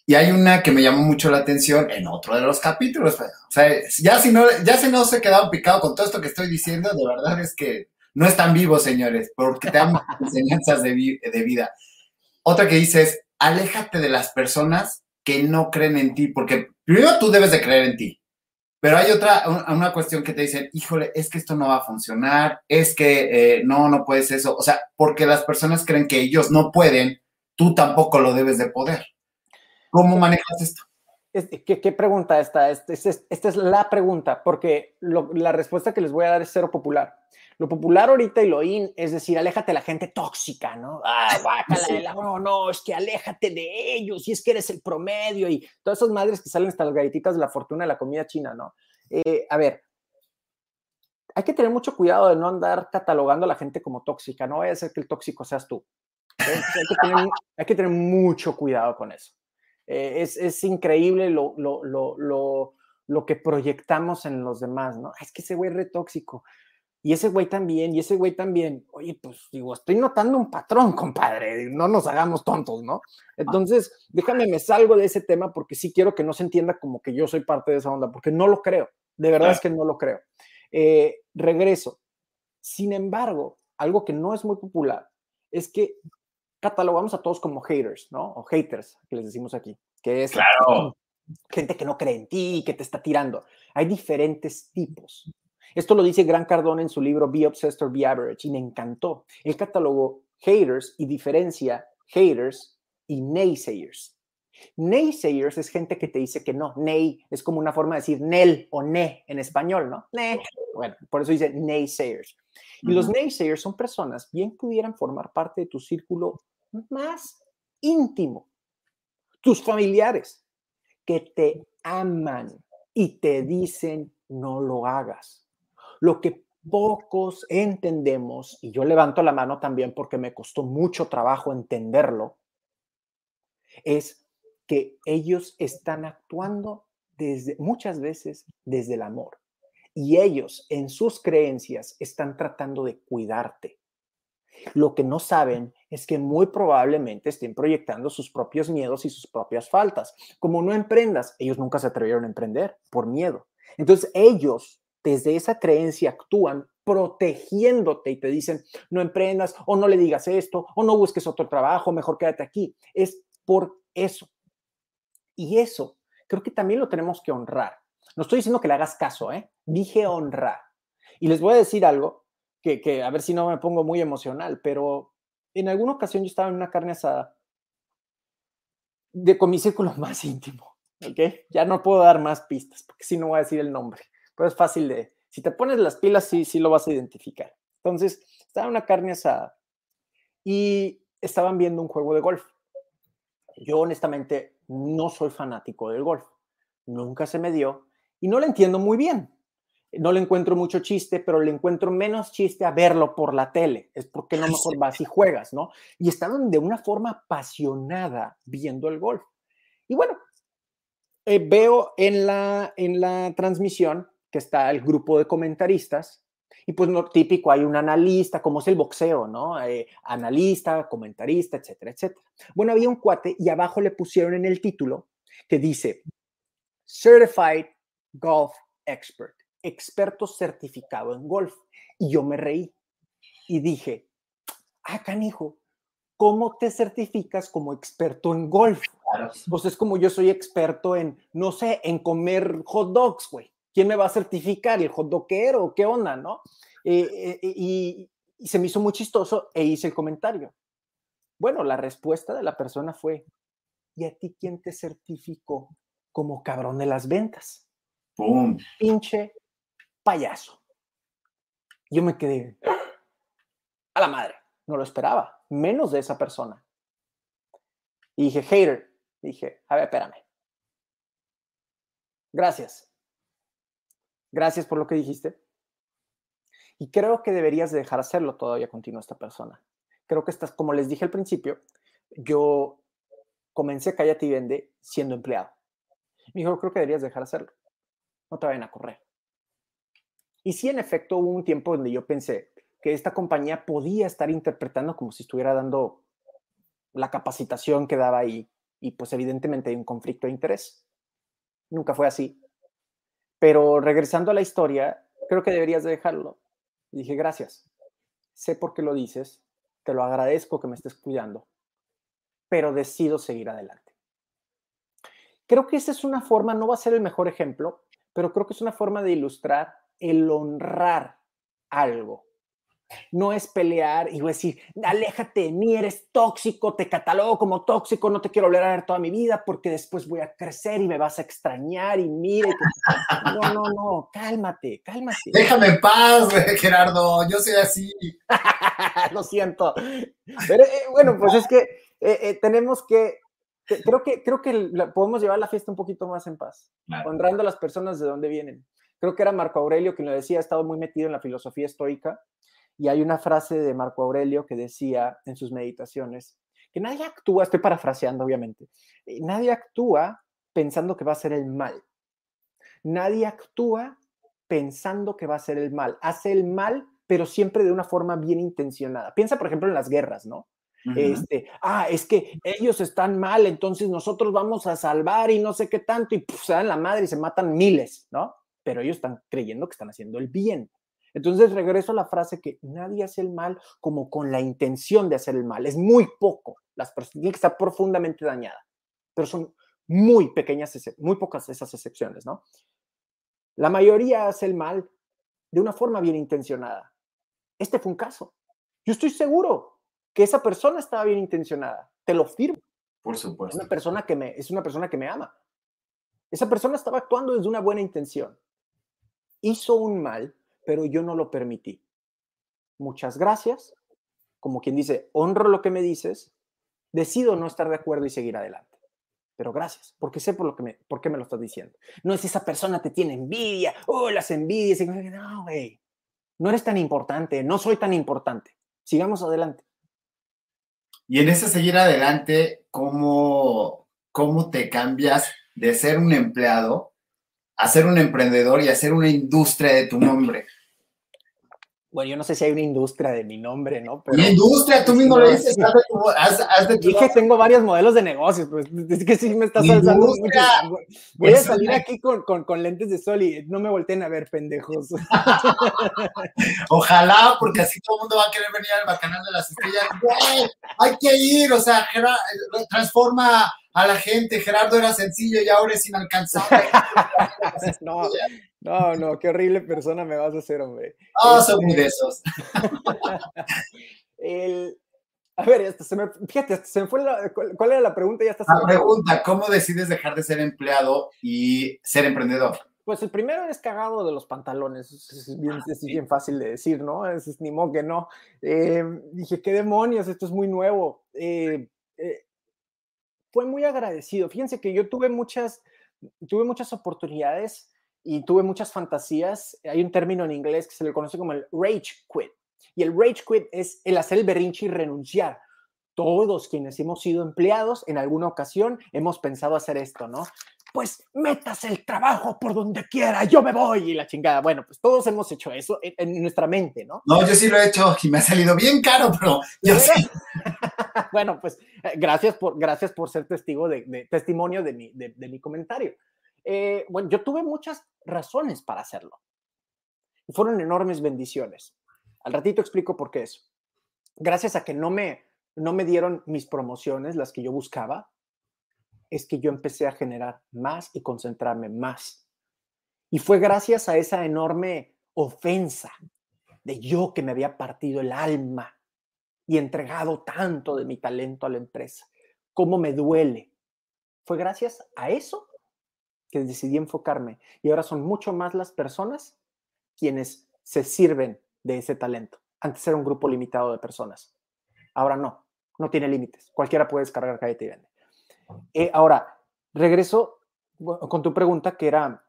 Y hay una que me llamó mucho la atención en otro de los capítulos. O sea, ya si no, ya si no se quedado picado con todo esto que estoy diciendo, de verdad es que no están vivos, señores, porque te damos enseñanzas de, de vida. Otra que dice es, aléjate de las personas que no creen en ti, porque primero tú debes de creer en ti, pero hay otra, una cuestión que te dicen, híjole, es que esto no va a funcionar, es que eh, no, no puedes eso. O sea, porque las personas creen que ellos no pueden, tú tampoco lo debes de poder. ¿Cómo manejas esto? ¿Qué, pregunta esta? Esta es, la pregunta, porque la respuesta que les voy a dar es cero popular. Lo popular ahorita y lo in es decir, aléjate de la gente tóxica, ¿no? Ah, bácala, no, no, es que aléjate de ellos y es que eres el promedio y todas esas madres que salen hasta las galletitas de la fortuna de la comida china, ¿no? Eh, a ver, hay que tener mucho cuidado de no andar catalogando a la gente como tóxica, no vaya a ser que el tóxico seas tú. Hay, que tener, mucho cuidado con eso. Eh, es, es, increíble lo, lo, lo, lo, que proyectamos en los demás, ¿no? Es que ese güey es re tóxico y ese güey también, y ese güey también. Oye, pues digo, estoy notando un patrón, compadre, no nos hagamos tontos, ¿no? Entonces, déjame, me salgo de ese tema porque sí quiero que no se entienda como que yo soy parte de esa onda, porque no lo creo, de verdad es que no lo creo. Eh, regreso. Sin embargo, algo que no es muy popular es que catalogamos a todos como haters, ¿no? O haters, que les decimos aquí, que es claro. gente que no cree en ti, que te está tirando. Hay diferentes tipos. Esto lo dice Gran Cardone en su libro Be Obsessed or Be Average y me encantó. Él catalogó haters y diferencia haters y naysayers. Naysayers es gente que te dice que no. Nay es como una forma de decir nel o ne en español, ¿no? Ne. Bueno, por eso dice naysayers. Y los naysayers son personas bien pudieran formar parte de tu círculo más íntimo, tus familiares, que te aman y te dicen no lo hagas. Lo que pocos entendemos, y yo levanto la mano también porque me costó mucho trabajo entenderlo, es que ellos están actuando desde muchas veces desde el amor y ellos en sus creencias están tratando de cuidarte. Lo que no saben es que muy probablemente estén proyectando sus propios miedos y sus propias faltas. Como no emprendas, ellos nunca se atrevieron a emprender por miedo. Entonces ellos desde esa creencia actúan protegiéndote y te dicen, no emprendas o no le digas esto o no busques otro trabajo, mejor quédate aquí. Es por eso. Y eso creo que también lo tenemos que honrar. No estoy diciendo que le hagas caso, ¿eh? Dije honrar. Y les voy a decir algo que, que a ver si no me pongo muy emocional, pero en alguna ocasión yo estaba en una carne asada de, con mi círculo más íntimo, ¿ok? Ya no puedo dar más pistas porque si no voy a decir el nombre pero es fácil de, si te pones las pilas, sí, sí lo vas a identificar. Entonces, estaba una carne asada y estaban viendo un juego de golf. Yo honestamente no soy fanático del golf, nunca se me dio y no lo entiendo muy bien. No le encuentro mucho chiste, pero le encuentro menos chiste a verlo por la tele. Es porque no mejor vas y juegas, ¿no? Y estaban de una forma apasionada viendo el golf. Y bueno, eh, veo en la, en la transmisión que está el grupo de comentaristas, y pues no típico, hay un analista, como es el boxeo, ¿no? Eh, analista, comentarista, etcétera, etcétera. Bueno, había un cuate y abajo le pusieron en el título que dice Certified Golf Expert, experto certificado en golf. Y yo me reí y dije, ah, canijo, ¿cómo te certificas como experto en golf? Pues es como yo soy experto en, no sé, en comer hot dogs, güey. ¿Quién me va a certificar? ¿El hotdoquero? ¿Qué onda, no? Eh, eh, y, se me hizo muy chistoso e hice el comentario. Bueno, la respuesta de la persona fue, ¿y a ti quién te certificó como cabrón de las ventas? ¡Pum! Pinche payaso. Yo me quedé a la madre, no lo esperaba, menos de esa persona. Y dije, hater, dije, a ver, espérame. Gracias. Gracias por lo que dijiste. Y creo que deberías dejar hacerlo todavía continúa esta persona. Creo que estás, como les dije al principio, yo comencé Cállate y Vende siendo empleado. Me dijo, creo que deberías dejar hacerlo. No te vayan a correr. Y sí, en efecto, hubo un tiempo donde yo pensé que esta compañía podía estar interpretando como si estuviera dando la capacitación que daba ahí. Y pues evidentemente hay un conflicto de interés. Nunca fue así. Pero regresando a la historia, creo que deberías de dejarlo. dije, gracias. Sé por qué lo dices. Te lo agradezco que me estés cuidando. Pero decido seguir adelante. Creo que esa es una forma, no va a ser el mejor ejemplo, pero creo que es una forma de ilustrar el honrar algo. No es pelear y decir, aléjate ni eres tóxico, te catalogo como tóxico, no te quiero volver a ver toda mi vida porque después voy a crecer y me vas a extrañar y mire. No, no, no, cálmate, cálmate. Déjame en paz, Gerardo, yo soy así. Lo siento. Pero eh, bueno, pues es que eh, eh, tenemos que creo que, creo que podemos llevar la fiesta un poquito más en paz, honrando a las personas de donde vienen. Creo que era Marco Aurelio quien lo decía, ha estado muy metido en la filosofía estoica, y hay una frase de Marco Aurelio que decía en sus meditaciones, que nadie actúa, estoy parafraseando obviamente, eh, nadie actúa pensando que va a ser el mal. Nadie actúa pensando que va a ser el mal. Hace el mal, pero siempre de una forma bien intencionada. Piensa, por ejemplo, en las guerras, ¿no? Este, ah, es que ellos están mal, entonces nosotros vamos a salvar y no sé qué tanto, y se dan la madre y se matan miles, ¿no? Pero ellos están creyendo que están haciendo el bien. Entonces regreso a la frase que nadie hace el mal como con la intención de hacer el mal. Es muy poco. Las personas tienen que estar profundamente dañada, pero son muy pequeñas, muy pocas esas excepciones, ¿no? La mayoría hace el mal de una forma bien intencionada. Este fue un caso. Yo estoy seguro que esa persona estaba bien intencionada. Te lo firmo. Por supuesto. Es una persona que me, es una persona que me ama. Esa persona estaba actuando desde una buena intención. Hizo un mal, pero yo no lo permití. Muchas gracias. Como quien dice, honro lo que me dices, decido no estar de acuerdo y seguir adelante. Pero gracias, porque sé por, lo que me, por qué me lo estás diciendo. No es esa persona te tiene envidia, oh, las envidias. No, güey, no eres tan importante, no soy tan importante. Sigamos adelante. Y en ese seguir adelante, ¿cómo, cómo te cambias de ser un empleado a ser un emprendedor y a ser una industria de tu nombre? Bueno, yo no sé si hay una industria de mi nombre, ¿no? Pero, industria, tú mismo lo dices, haz de, Dije, tengo varios modelos de negocios, pues es que sí me estás alzando mucho. Voy a salir aquí con, con, con, lentes de sol y no me volteen a ver, pendejos. Ojalá, porque así todo el mundo va a querer venir al Bacanal de las Estrellas. hay que ir, o sea, transforma a la gente, Gerardo era sencillo y ahora es inalcanzable. no, no, no, qué horrible persona me vas a hacer, hombre. Ah, son muy de esos. a ver, se me, fíjate, se me fue la, ¿cuál era la pregunta? Ya está la pregunta, ¿cómo decides dejar de ser empleado y ser emprendedor? Pues el primero es cagado de los pantalones, es bien, es bien fácil de decir, ¿no? Es, ni modo que no. Eh, dije, ¿qué demonios? Esto es muy nuevo. Eh, eh, fue muy agradecido. Fíjense que yo tuve muchas, tuve muchas oportunidades y tuve muchas fantasías. Hay un término en inglés que se le conoce como el rage quit. Y el rage quit es el hacer el berrinche y renunciar. Todos quienes hemos sido empleados en alguna ocasión hemos pensado hacer esto, ¿no? Pues metas el trabajo por donde quiera, yo me voy y la chingada. Bueno, pues todos hemos hecho eso en, nuestra mente, ¿no? No, yo sí lo he hecho y me ha salido bien caro, pero yo sí. bueno, pues eh, gracias por, gracias por ser testigo de, testimonio de mi, de, mi comentario. Eh, bueno, yo tuve muchas razones para hacerlo. Fueron enormes bendiciones. Al ratito explico por qué eso. Gracias a que no me, no me dieron mis promociones, las que yo buscaba, es que yo empecé a generar más y concentrarme más. Y fue gracias a esa enorme ofensa de yo que me había partido el alma y entregado tanto de mi talento a la empresa. ¿Cómo me duele? Fue gracias a eso que decidí enfocarme. Y ahora son mucho más las personas quienes se sirven de ese talento. Antes era un grupo limitado de personas. Ahora no, no tiene límites. Cualquiera puede descargar Cállate y Vende. Eh, ahora, regreso con tu pregunta que era,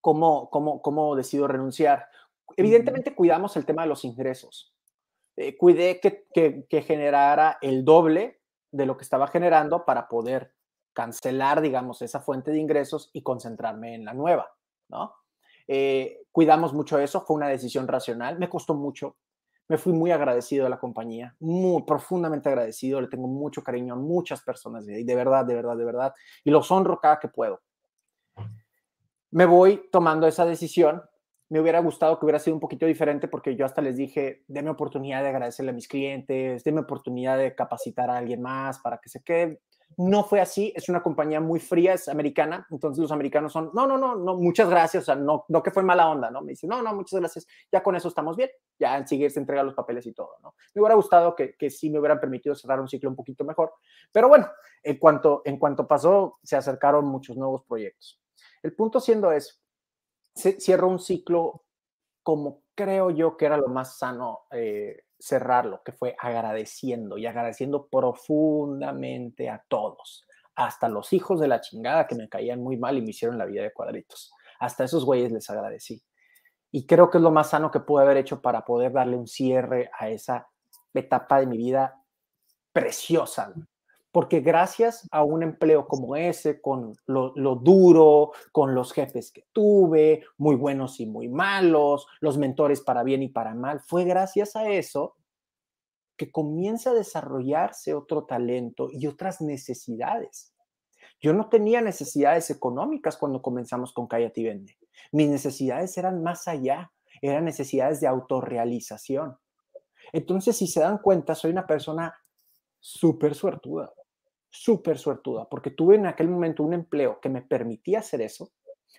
¿cómo, cómo, cómo decido renunciar? Evidentemente cuidamos el tema de los ingresos. Eh, cuidé que, que, generara el doble de lo que estaba generando para poder cancelar, digamos, esa fuente de ingresos y concentrarme en la nueva, ¿no? Eh, cuidamos mucho eso, fue una decisión racional, me costó mucho, me fui muy agradecido de la compañía, muy profundamente agradecido, le tengo mucho cariño a muchas personas de de verdad, de verdad, de verdad, y los honro cada que puedo. Me voy tomando esa decisión. Me hubiera gustado que hubiera sido un poquito diferente porque yo hasta les dije, déme oportunidad de agradecerle a mis clientes, déme oportunidad de capacitar a alguien más para que se quede no fue así, es una compañía muy fría, es americana, entonces los americanos son, no, no, no, no, muchas gracias, o sea, no, no que fue mala onda, ¿no? Me dice, no, no, muchas gracias, ya con eso estamos bien, ya seguir se entrega los papeles y todo, ¿no? Me hubiera gustado que, que sí me hubieran permitido cerrar un ciclo un poquito mejor, pero bueno, en cuanto, en cuanto pasó, se acercaron muchos nuevos proyectos. El punto siendo es, se cierro un ciclo como creo yo que era lo más sano eh, cerrarlo, que fue agradeciendo y agradeciendo profundamente a todos, hasta los hijos de la chingada que me caían muy mal y me hicieron la vida de cuadritos. Hasta esos güeyes les agradecí. Y creo que es lo más sano que pude haber hecho para poder darle un cierre a esa etapa de mi vida preciosa porque gracias a un empleo como ese, con lo, duro, con los jefes que tuve, muy buenos y muy malos, los mentores para bien y para mal, fue gracias a eso que comienza a desarrollarse otro talento y otras necesidades. Yo no tenía necesidades económicas cuando comenzamos con Cállate y Vende. Mis necesidades eran más allá, eran necesidades de autorrealización. Entonces, si se dan cuenta, soy una persona súper suertuda, súper suertuda, porque tuve en aquel momento un empleo que me permitía hacer eso,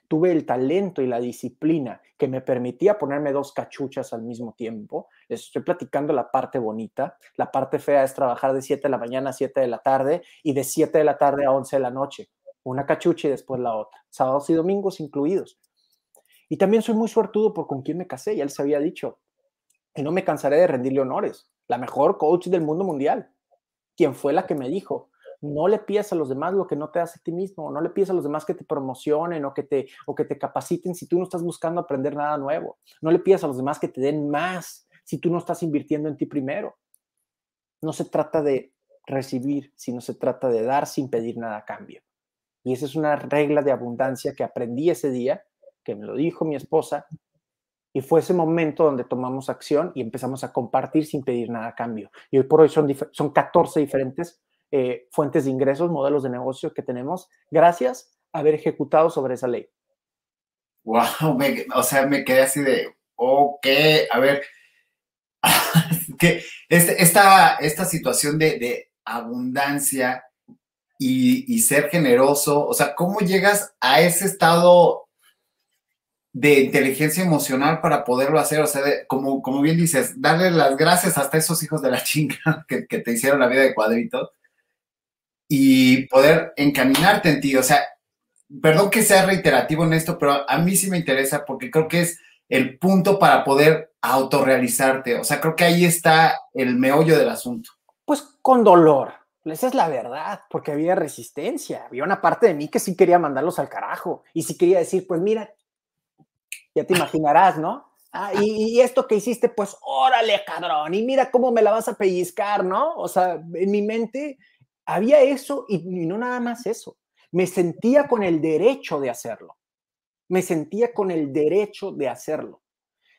tuve el talento y la disciplina que me permitía ponerme dos cachuchas al mismo tiempo. Les estoy platicando la parte bonita. La parte fea es trabajar de 7 de la mañana a 7 de la tarde y de 7 de la tarde a 11 de la noche. Una cachucha y después la otra. Sábados y domingos incluidos. Y también soy muy suertudo por con quién me casé, ya les había dicho. Y no me cansaré de rendirle honores. La mejor coach del mundo mundial quien fue la que me dijo, no le pidas a los demás lo que no te hace a ti mismo, no le pidas a los demás que te promocionen o que te, o que te capaciten si tú no estás buscando aprender nada nuevo, no le pidas a los demás que te den más si tú no estás invirtiendo en ti primero. No se trata de recibir, sino se trata de dar sin pedir nada a cambio. Y esa es una regla de abundancia que aprendí ese día, que me lo dijo mi esposa, y fue ese momento donde tomamos acción y empezamos a compartir sin pedir nada a cambio. Y hoy por hoy son, son 14 diferentes eh, fuentes de ingresos, modelos de negocio que tenemos, gracias a haber ejecutado sobre esa ley. Wow, o sea, me quedé así de, ok, a ver, que este, esta, esta situación de, de abundancia y, y, ser generoso, o sea, ¿cómo llegas a ese estado de inteligencia emocional para poderlo hacer, o sea, como, como bien dices, darle las gracias hasta esos hijos de la chinga que, que, te hicieron la vida de cuadrito y poder encaminarte en ti, o sea, perdón que sea reiterativo en esto, pero a mí sí me interesa porque creo que es el punto para poder autorrealizarte, o sea, creo que ahí está el meollo del asunto. Pues con dolor, esa es la verdad, porque había resistencia, había una parte de mí que sí quería mandarlos al carajo y sí quería decir, pues mira, ya te imaginarás, ¿no? Ah, y, esto que hiciste, pues órale, cabrón, y mira cómo me la vas a pellizcar, ¿no? O sea, en mi mente había eso y, no nada más eso. Me sentía con el derecho de hacerlo. Me sentía con el derecho de hacerlo.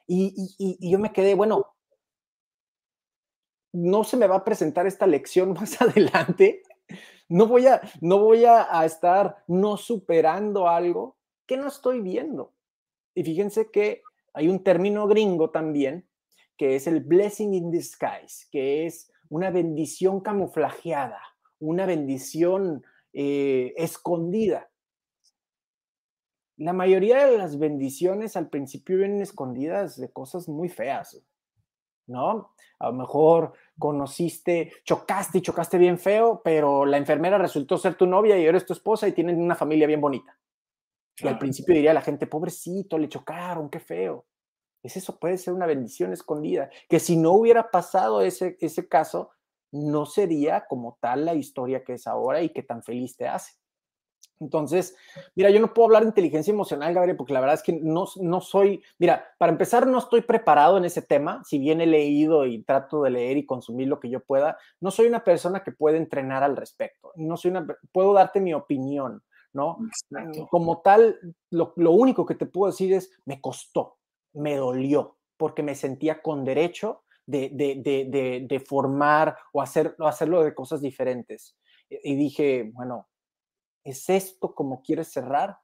Y, yo me quedé, bueno, no se me va a presentar esta lección más adelante. No voy a, no voy a estar no superando algo que no estoy viendo. Y fíjense que hay un término gringo también, que es el blessing in disguise, que es una bendición camuflajeada, una bendición eh, escondida. La mayoría de las bendiciones al principio vienen escondidas de cosas muy feas, ¿no? A lo mejor conociste, chocaste y chocaste bien feo, pero la enfermera resultó ser tu novia y eres tu esposa y tienen una familia bien bonita. Y al principio diría la gente, pobrecito, le chocaron, qué feo. Es eso, puede ser una bendición escondida, que si no hubiera pasado ese, ese caso, no sería como tal la historia que es ahora y que tan feliz te hace. Entonces, mira, yo no puedo hablar de inteligencia emocional, Gabriel, porque la verdad es que no, no soy, mira, para empezar, no estoy preparado en ese tema, si bien he leído y trato de leer y consumir lo que yo pueda, no soy una persona que puede entrenar al respecto, no soy una, puedo darte mi opinión, ¿no? Como tal, lo, único que te puedo decir es, me costó, me dolió porque me sentía con derecho de, de, de, formar o, hacer, hacerlo de cosas diferentes. Y dije, bueno, ¿es esto como quieres cerrar?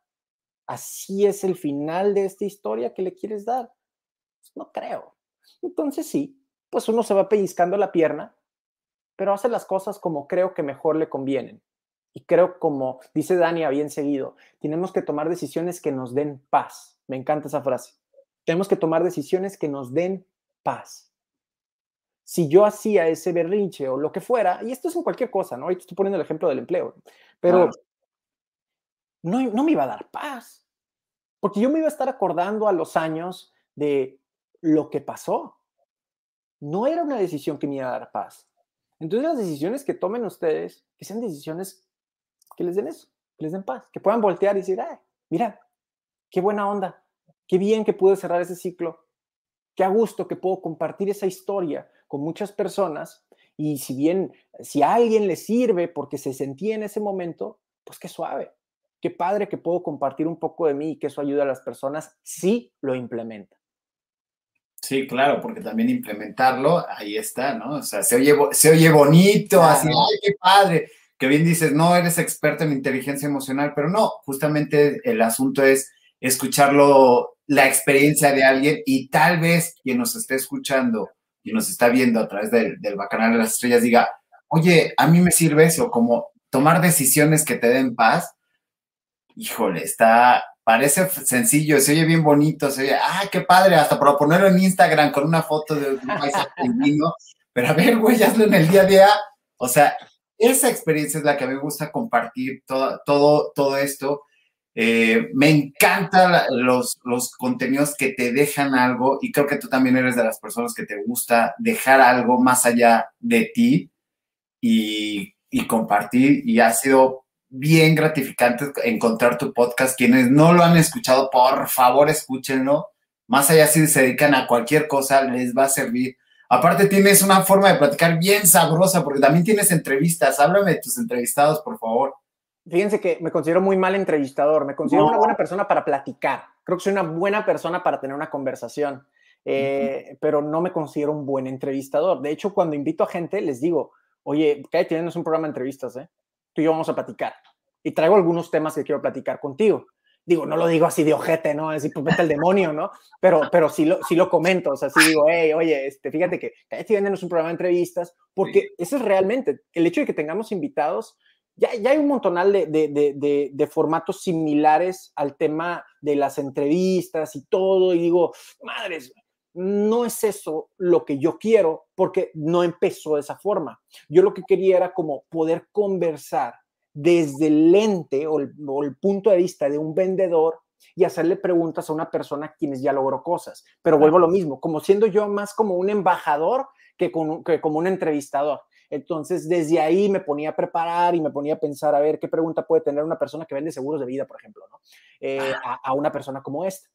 ¿Así es el final de esta historia que le quieres dar? Pues, no creo. Entonces sí, pues uno se va pellizcando la pierna, pero hace las cosas como creo que mejor le convienen. Y creo, como dice Dani a bien seguido, tenemos que tomar decisiones que nos den paz. Me encanta esa frase. Tenemos que tomar decisiones que nos den paz. Si yo hacía ese berrinche o lo que fuera, y esto es en cualquier cosa, ¿no? Ahorita estoy poniendo el ejemplo del empleo, pero no, no me iba a dar paz, porque yo me iba a estar acordando a los años de lo que pasó. No era una decisión que me iba a dar paz. Entonces las decisiones que tomen ustedes, que sean decisiones que les den eso, que les den paz, que puedan voltear y decir, ay, mira, qué buena onda, qué bien que pude cerrar ese ciclo, qué a gusto que puedo compartir esa historia con muchas personas y si bien, si a alguien le sirve porque se sentía en ese momento, pues qué suave, qué padre que puedo compartir un poco de mí y que eso ayuda a las personas si lo implementa. Sí, claro, porque también implementarlo, ahí está, ¿no? O sea, se oye, se oye bonito, así, ay, qué padre, que bien dices, no eres experto en inteligencia emocional, pero no, justamente el asunto es escucharlo, la experiencia de alguien y tal vez quien nos esté escuchando y nos está viendo a través del, del Bacanal de las Estrellas diga, oye, a mí me sirve eso, como tomar decisiones que te den paz. Híjole, está, parece sencillo, se oye bien bonito, se oye, ah, qué padre, hasta para ponerlo en Instagram con una foto de un paisaje pero a ver, güey, hazlo en el día a día. O sea, esa experiencia es la que a mí me gusta compartir todo, todo, todo esto. Eh, me encantan los, los contenidos que te dejan algo y creo que tú también eres de las personas que te gusta dejar algo más allá de ti y, y compartir y ha sido bien gratificante encontrar tu podcast. Quienes no lo han escuchado, por favor escúchenlo. Más allá si se dedican a cualquier cosa, les va a servir Aparte tienes una forma de platicar bien sabrosa porque también tienes entrevistas. Háblame de tus entrevistados, por favor. Fíjense que me considero muy mal entrevistador, me considero una buena persona para platicar. Creo que soy una buena persona para tener una conversación, eh, pero no me considero un buen entrevistador. De hecho, cuando invito a gente, les digo, oye, cállate, tienes un programa de entrevistas, ¿eh? Tú y yo vamos a platicar. Y traigo algunos temas que quiero platicar contigo digo, no lo digo así de ojete, ¿no? Así, pues vete el demonio, ¿no? Pero, pero sí, lo, sí lo comento, o sea, sí digo, hey, oye, este, fíjate que este es un programa de entrevistas, porque eso es realmente, el hecho de que tengamos invitados, ya, ya hay un montonal de, de, de, de, formatos similares al tema de las entrevistas y todo, y digo, madres, no es eso lo que yo quiero, porque no empezó de esa forma. Yo lo que quería era como poder conversar desde el lente o el, punto de vista de un vendedor y hacerle preguntas a una persona quienes ya logró cosas. Pero vuelvo a lo mismo, como siendo yo más como un embajador que, como un entrevistador. Entonces, desde ahí me ponía a preparar y me ponía a pensar a ver qué pregunta puede tener una persona que vende seguros de vida, por ejemplo, ¿no? Eh, a, una persona como esta.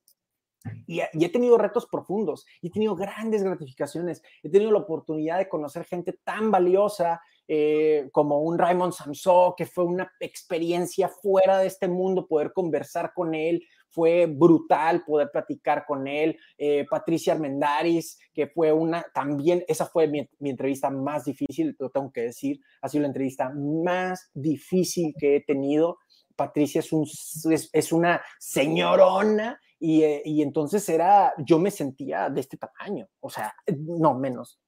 Y, y, he tenido retos profundos, he tenido grandes gratificaciones, he tenido la oportunidad de conocer gente tan valiosa eh, como un Raymond Samson, que fue una experiencia fuera de este mundo, poder conversar con él, fue brutal poder platicar con él. Eh, Patricia Armendaris, que fue una, también, esa fue mi, entrevista más difícil, lo tengo que decir, ha sido la entrevista más difícil que he tenido. Patricia es, un, es, una señorona y, eh, y, entonces era, yo me sentía de este tamaño, o sea, no menos,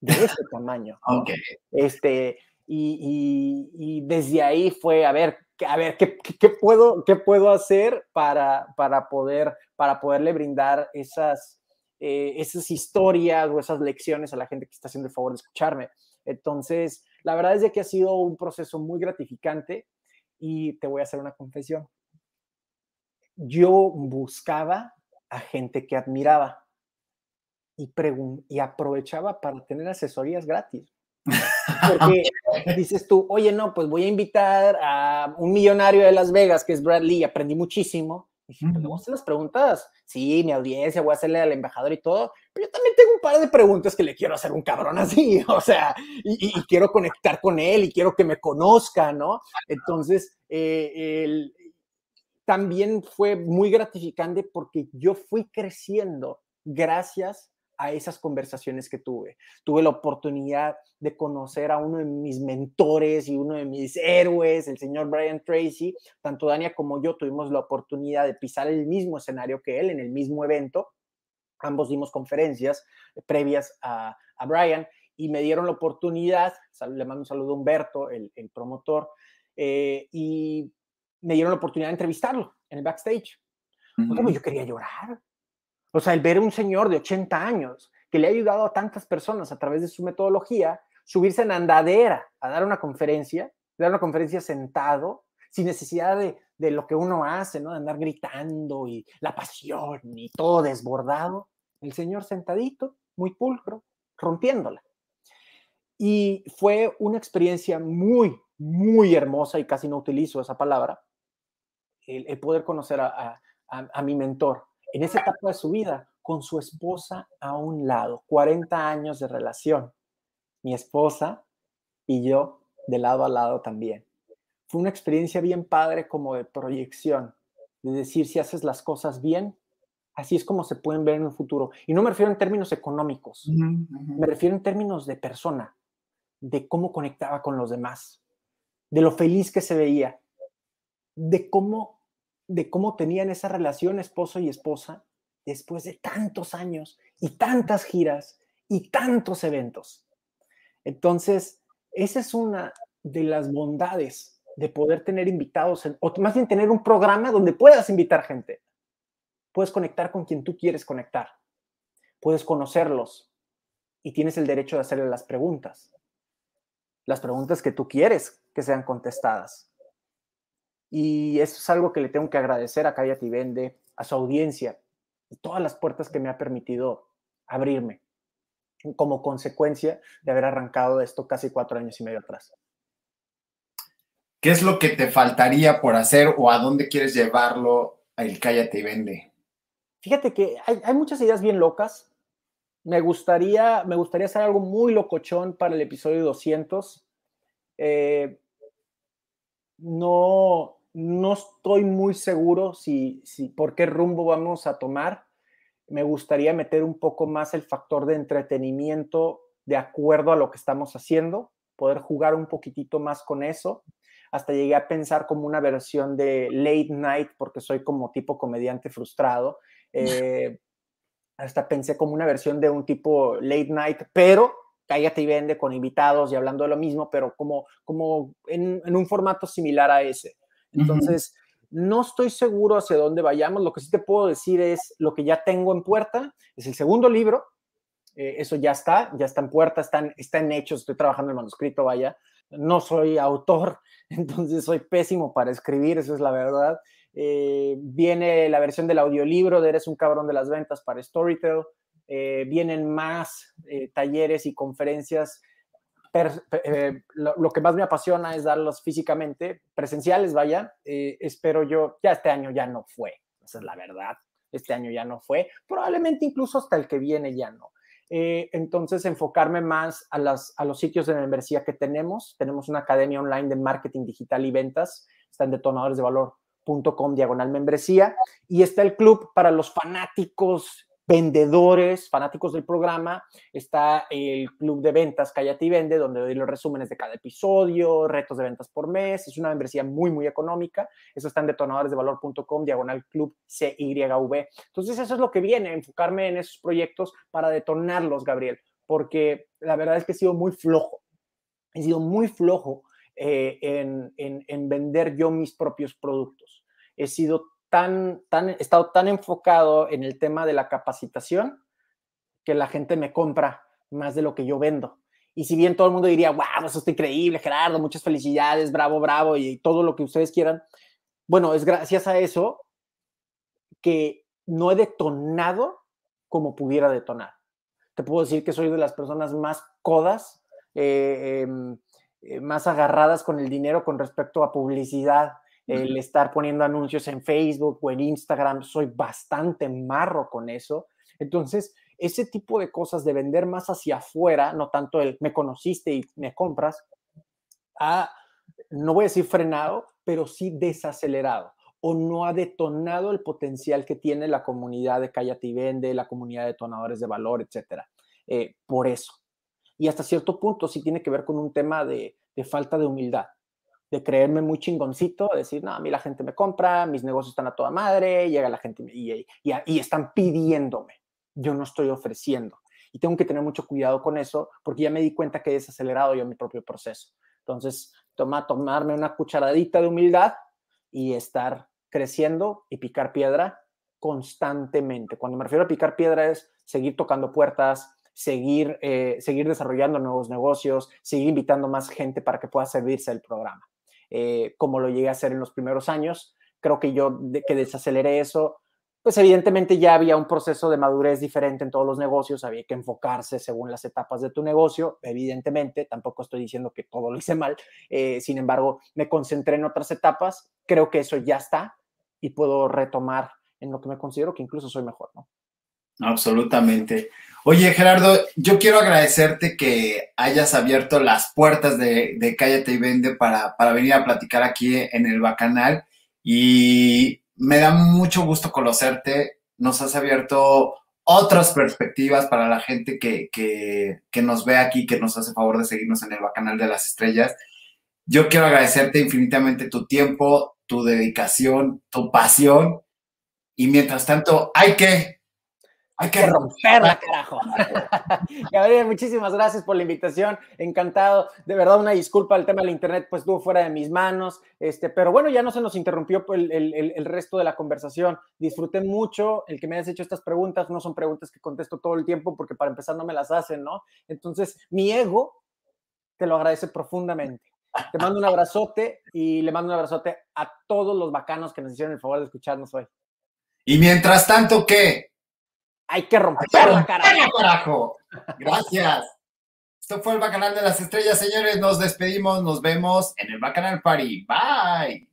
de ese tamaño. Okay. Este, y, y, desde ahí fue, a ver, a ver, ¿qué, qué, puedo, qué puedo hacer para, para, poder, para poderle brindar esas, eh, esas historias o esas lecciones a la gente que está haciendo el favor de escucharme? Entonces, la verdad es que ha sido un proceso muy gratificante y te voy a hacer una confesión. Yo buscaba a gente que admiraba y, y aprovechaba para tener asesorías gratis. Porque dices tú, oye, no, pues voy a invitar a un millonario de Las Vegas, que es Bradley, aprendí muchísimo. Y dije, pues, hacer las preguntas. Sí, mi audiencia, voy a hacerle al embajador y todo, pero yo también tengo un par de preguntas que le quiero hacer a un cabrón así, o sea, y, quiero conectar con él y quiero que me conozca, ¿no? Entonces, eh, también fue muy gratificante porque yo fui creciendo gracias a esas conversaciones que tuve. Tuve la oportunidad de conocer a uno de mis mentores y uno de mis héroes, el señor Brian Tracy. Tanto Dania como yo tuvimos la oportunidad de pisar el mismo escenario que él en el mismo evento. Ambos dimos conferencias previas a, Brian y me dieron la oportunidad, le mando un saludo a Humberto, el, promotor, eh, y me dieron la oportunidad de entrevistarlo en el backstage. Como yo quería llorar. O sea, el ver a un señor de 80 años que le ha ayudado a tantas personas a través de su metodología, subirse en andadera a dar una conferencia, dar una conferencia sentado, sin necesidad de, de lo que uno hace, ¿no? De andar gritando y la pasión y todo desbordado. El señor sentadito, muy pulcro, rompiéndola. Y fue una experiencia muy, muy hermosa y casi no utilizo esa palabra, el, poder conocer a, a, mi mentor en esa etapa de su vida con su esposa a un lado, 40 años de relación, mi esposa y yo de lado a lado también. Fue una experiencia bien padre como de proyección, de decir si haces las cosas bien, así es como se pueden ver en el futuro. Y no me refiero en términos económicos, me refiero en términos de persona, de cómo conectaba con los demás, de lo feliz que se veía, de cómo de cómo tenían esa relación esposo y esposa después de tantos años y tantas giras y tantos eventos. Entonces, esa es una de las bondades de poder tener invitados, o más bien tener un programa donde puedas invitar gente. Puedes conectar con quien tú quieres conectar. Puedes conocerlos y tienes el derecho de hacerle las preguntas. Las preguntas que tú quieres que sean contestadas. Y eso es algo que le tengo que agradecer a Cállate y Vende, a su audiencia, y todas las puertas que me ha permitido abrirme como consecuencia de haber arrancado esto casi cuatro años y medio atrás. ¿Qué es lo que te faltaría por hacer o a dónde quieres llevarlo el Cállate y Vende? Fíjate que hay, muchas ideas bien locas. Me gustaría, me gustaría hacer algo muy locochón para el episodio 200. Eh, no, no estoy muy seguro si, si por qué rumbo vamos a tomar. Me gustaría meter un poco más el factor de entretenimiento de acuerdo a lo que estamos haciendo, poder jugar un poquitito más con eso. Hasta llegué a pensar como una versión de late night, porque soy como tipo comediante frustrado. Eh, hasta pensé como una versión de un tipo late night, pero cállate y vende con invitados y hablando de lo mismo, pero como, como en, en un formato similar a ese. Entonces, no estoy seguro hacia dónde vayamos. Lo que sí te puedo decir es lo que ya tengo en puerta, es el segundo libro. Eh, eso ya está, ya está en puerta, están, está en hechos, estoy trabajando el manuscrito, vaya. No soy autor, entonces soy pésimo para escribir, eso es la verdad. Eh, viene la versión del audiolibro de Eres un cabrón de las ventas para Storytel. Eh, vienen más talleres y conferencias eh, lo, que más me apasiona es darlos físicamente, presenciales, vaya. Eh, espero yo, ya este año ya no fue, esa es la verdad. Este año ya no fue, probablemente incluso hasta el que viene ya no. Eh, entonces, enfocarme más a, las, a los sitios de membresía que tenemos. Tenemos una academia online de marketing digital y ventas. Está en detonadoresdevalor.com diagonal membresía. Y está el club para los fanáticos vendedores, fanáticos del programa, está el club de ventas Cállate y Vende, donde doy los resúmenes de cada episodio, retos de ventas por mes, es una membresía muy, muy económica, eso está en detonadoresdevalor.com, diagonal club CYV. Entonces eso es lo que viene, enfocarme en esos proyectos para detonarlos, Gabriel, porque la verdad es que he sido muy flojo, he sido muy flojo eh, en, en, en vender yo mis propios productos. He sido tan, tan, he estado tan enfocado en el tema de la capacitación que la gente me compra más de lo que yo vendo. Y si bien todo el mundo diría, wow, eso está increíble, Gerardo, muchas felicidades, bravo, bravo, y todo lo que ustedes quieran, bueno, es gracias a eso que no he detonado como pudiera detonar. Te puedo decir que soy de las personas más codas, eh, em, eh, más agarradas con el dinero con respecto a publicidad el estar poniendo anuncios en Facebook o en Instagram, soy bastante marro con eso. Entonces, ese tipo de cosas de vender más hacia afuera, no tanto el me conociste y me compras, no voy a decir frenado, pero sí desacelerado. o no ha detonado el potencial que tiene la comunidad de Cállate y Vende, la comunidad de detonadores de valor, etcétera. Eh, por eso. Y hasta cierto punto sí tiene que ver con un tema de, falta de humildad, de creerme muy chingoncito, decir, no, a mí la gente me compra, mis negocios están a toda madre, llega la gente y, y están pidiéndome, yo no estoy ofreciendo. Y tengo que tener mucho cuidado con eso porque ya me di cuenta que he desacelerado yo mi propio proceso. Entonces, toma, tomarme una cucharadita de humildad y estar creciendo y picar piedra constantemente. Cuando me refiero a picar piedra es seguir tocando puertas, seguir, eh, seguir desarrollando nuevos negocios, seguir invitando más gente para que pueda servirse del programa. Eh, como lo llegué a hacer en los primeros años, creo que yo que desaceleré eso, pues evidentemente ya había un proceso de madurez diferente en todos los negocios, había que enfocarse según las etapas de tu negocio, evidentemente, tampoco estoy diciendo que todo lo hice mal, eh, sin embargo, me concentré en otras etapas, creo que eso ya está y puedo retomar en lo que me considero que incluso soy mejor, ¿no? Absolutamente. Oye, Gerardo, yo quiero agradecerte que hayas abierto las puertas de, de Cállate y Vende para, para venir a platicar aquí en el Bacanal y me da mucho gusto conocerte. Nos has abierto otras perspectivas para la gente que, que, nos ve aquí, que nos hace favor de seguirnos en el Bacanal de las Estrellas. Yo quiero agradecerte infinitamente tu tiempo, tu dedicación, tu pasión. Y mientras tanto, hay que hay que romperla, carajo. Gabriel, muchísimas gracias por la invitación. Encantado. De verdad, una disculpa. El tema del internet, pues estuvo fuera de mis manos. Este, pero bueno, ya no se nos interrumpió el, el, el, resto de la conversación. Disfruté mucho el que me hayas hecho estas preguntas. No son preguntas que contesto todo el tiempo porque para empezar no me las hacen, ¿no? Entonces, mi ego te lo agradece profundamente. Te mando un abrazote y le mando un abrazote a todos los bacanos que nos hicieron el favor de escucharnos hoy. Y mientras tanto, ¿qué? Hay que romper la carajo. Gracias. Esto fue el Bacanal de las Estrellas, señores. Nos despedimos, nos vemos en el Bacanal Party. Bye.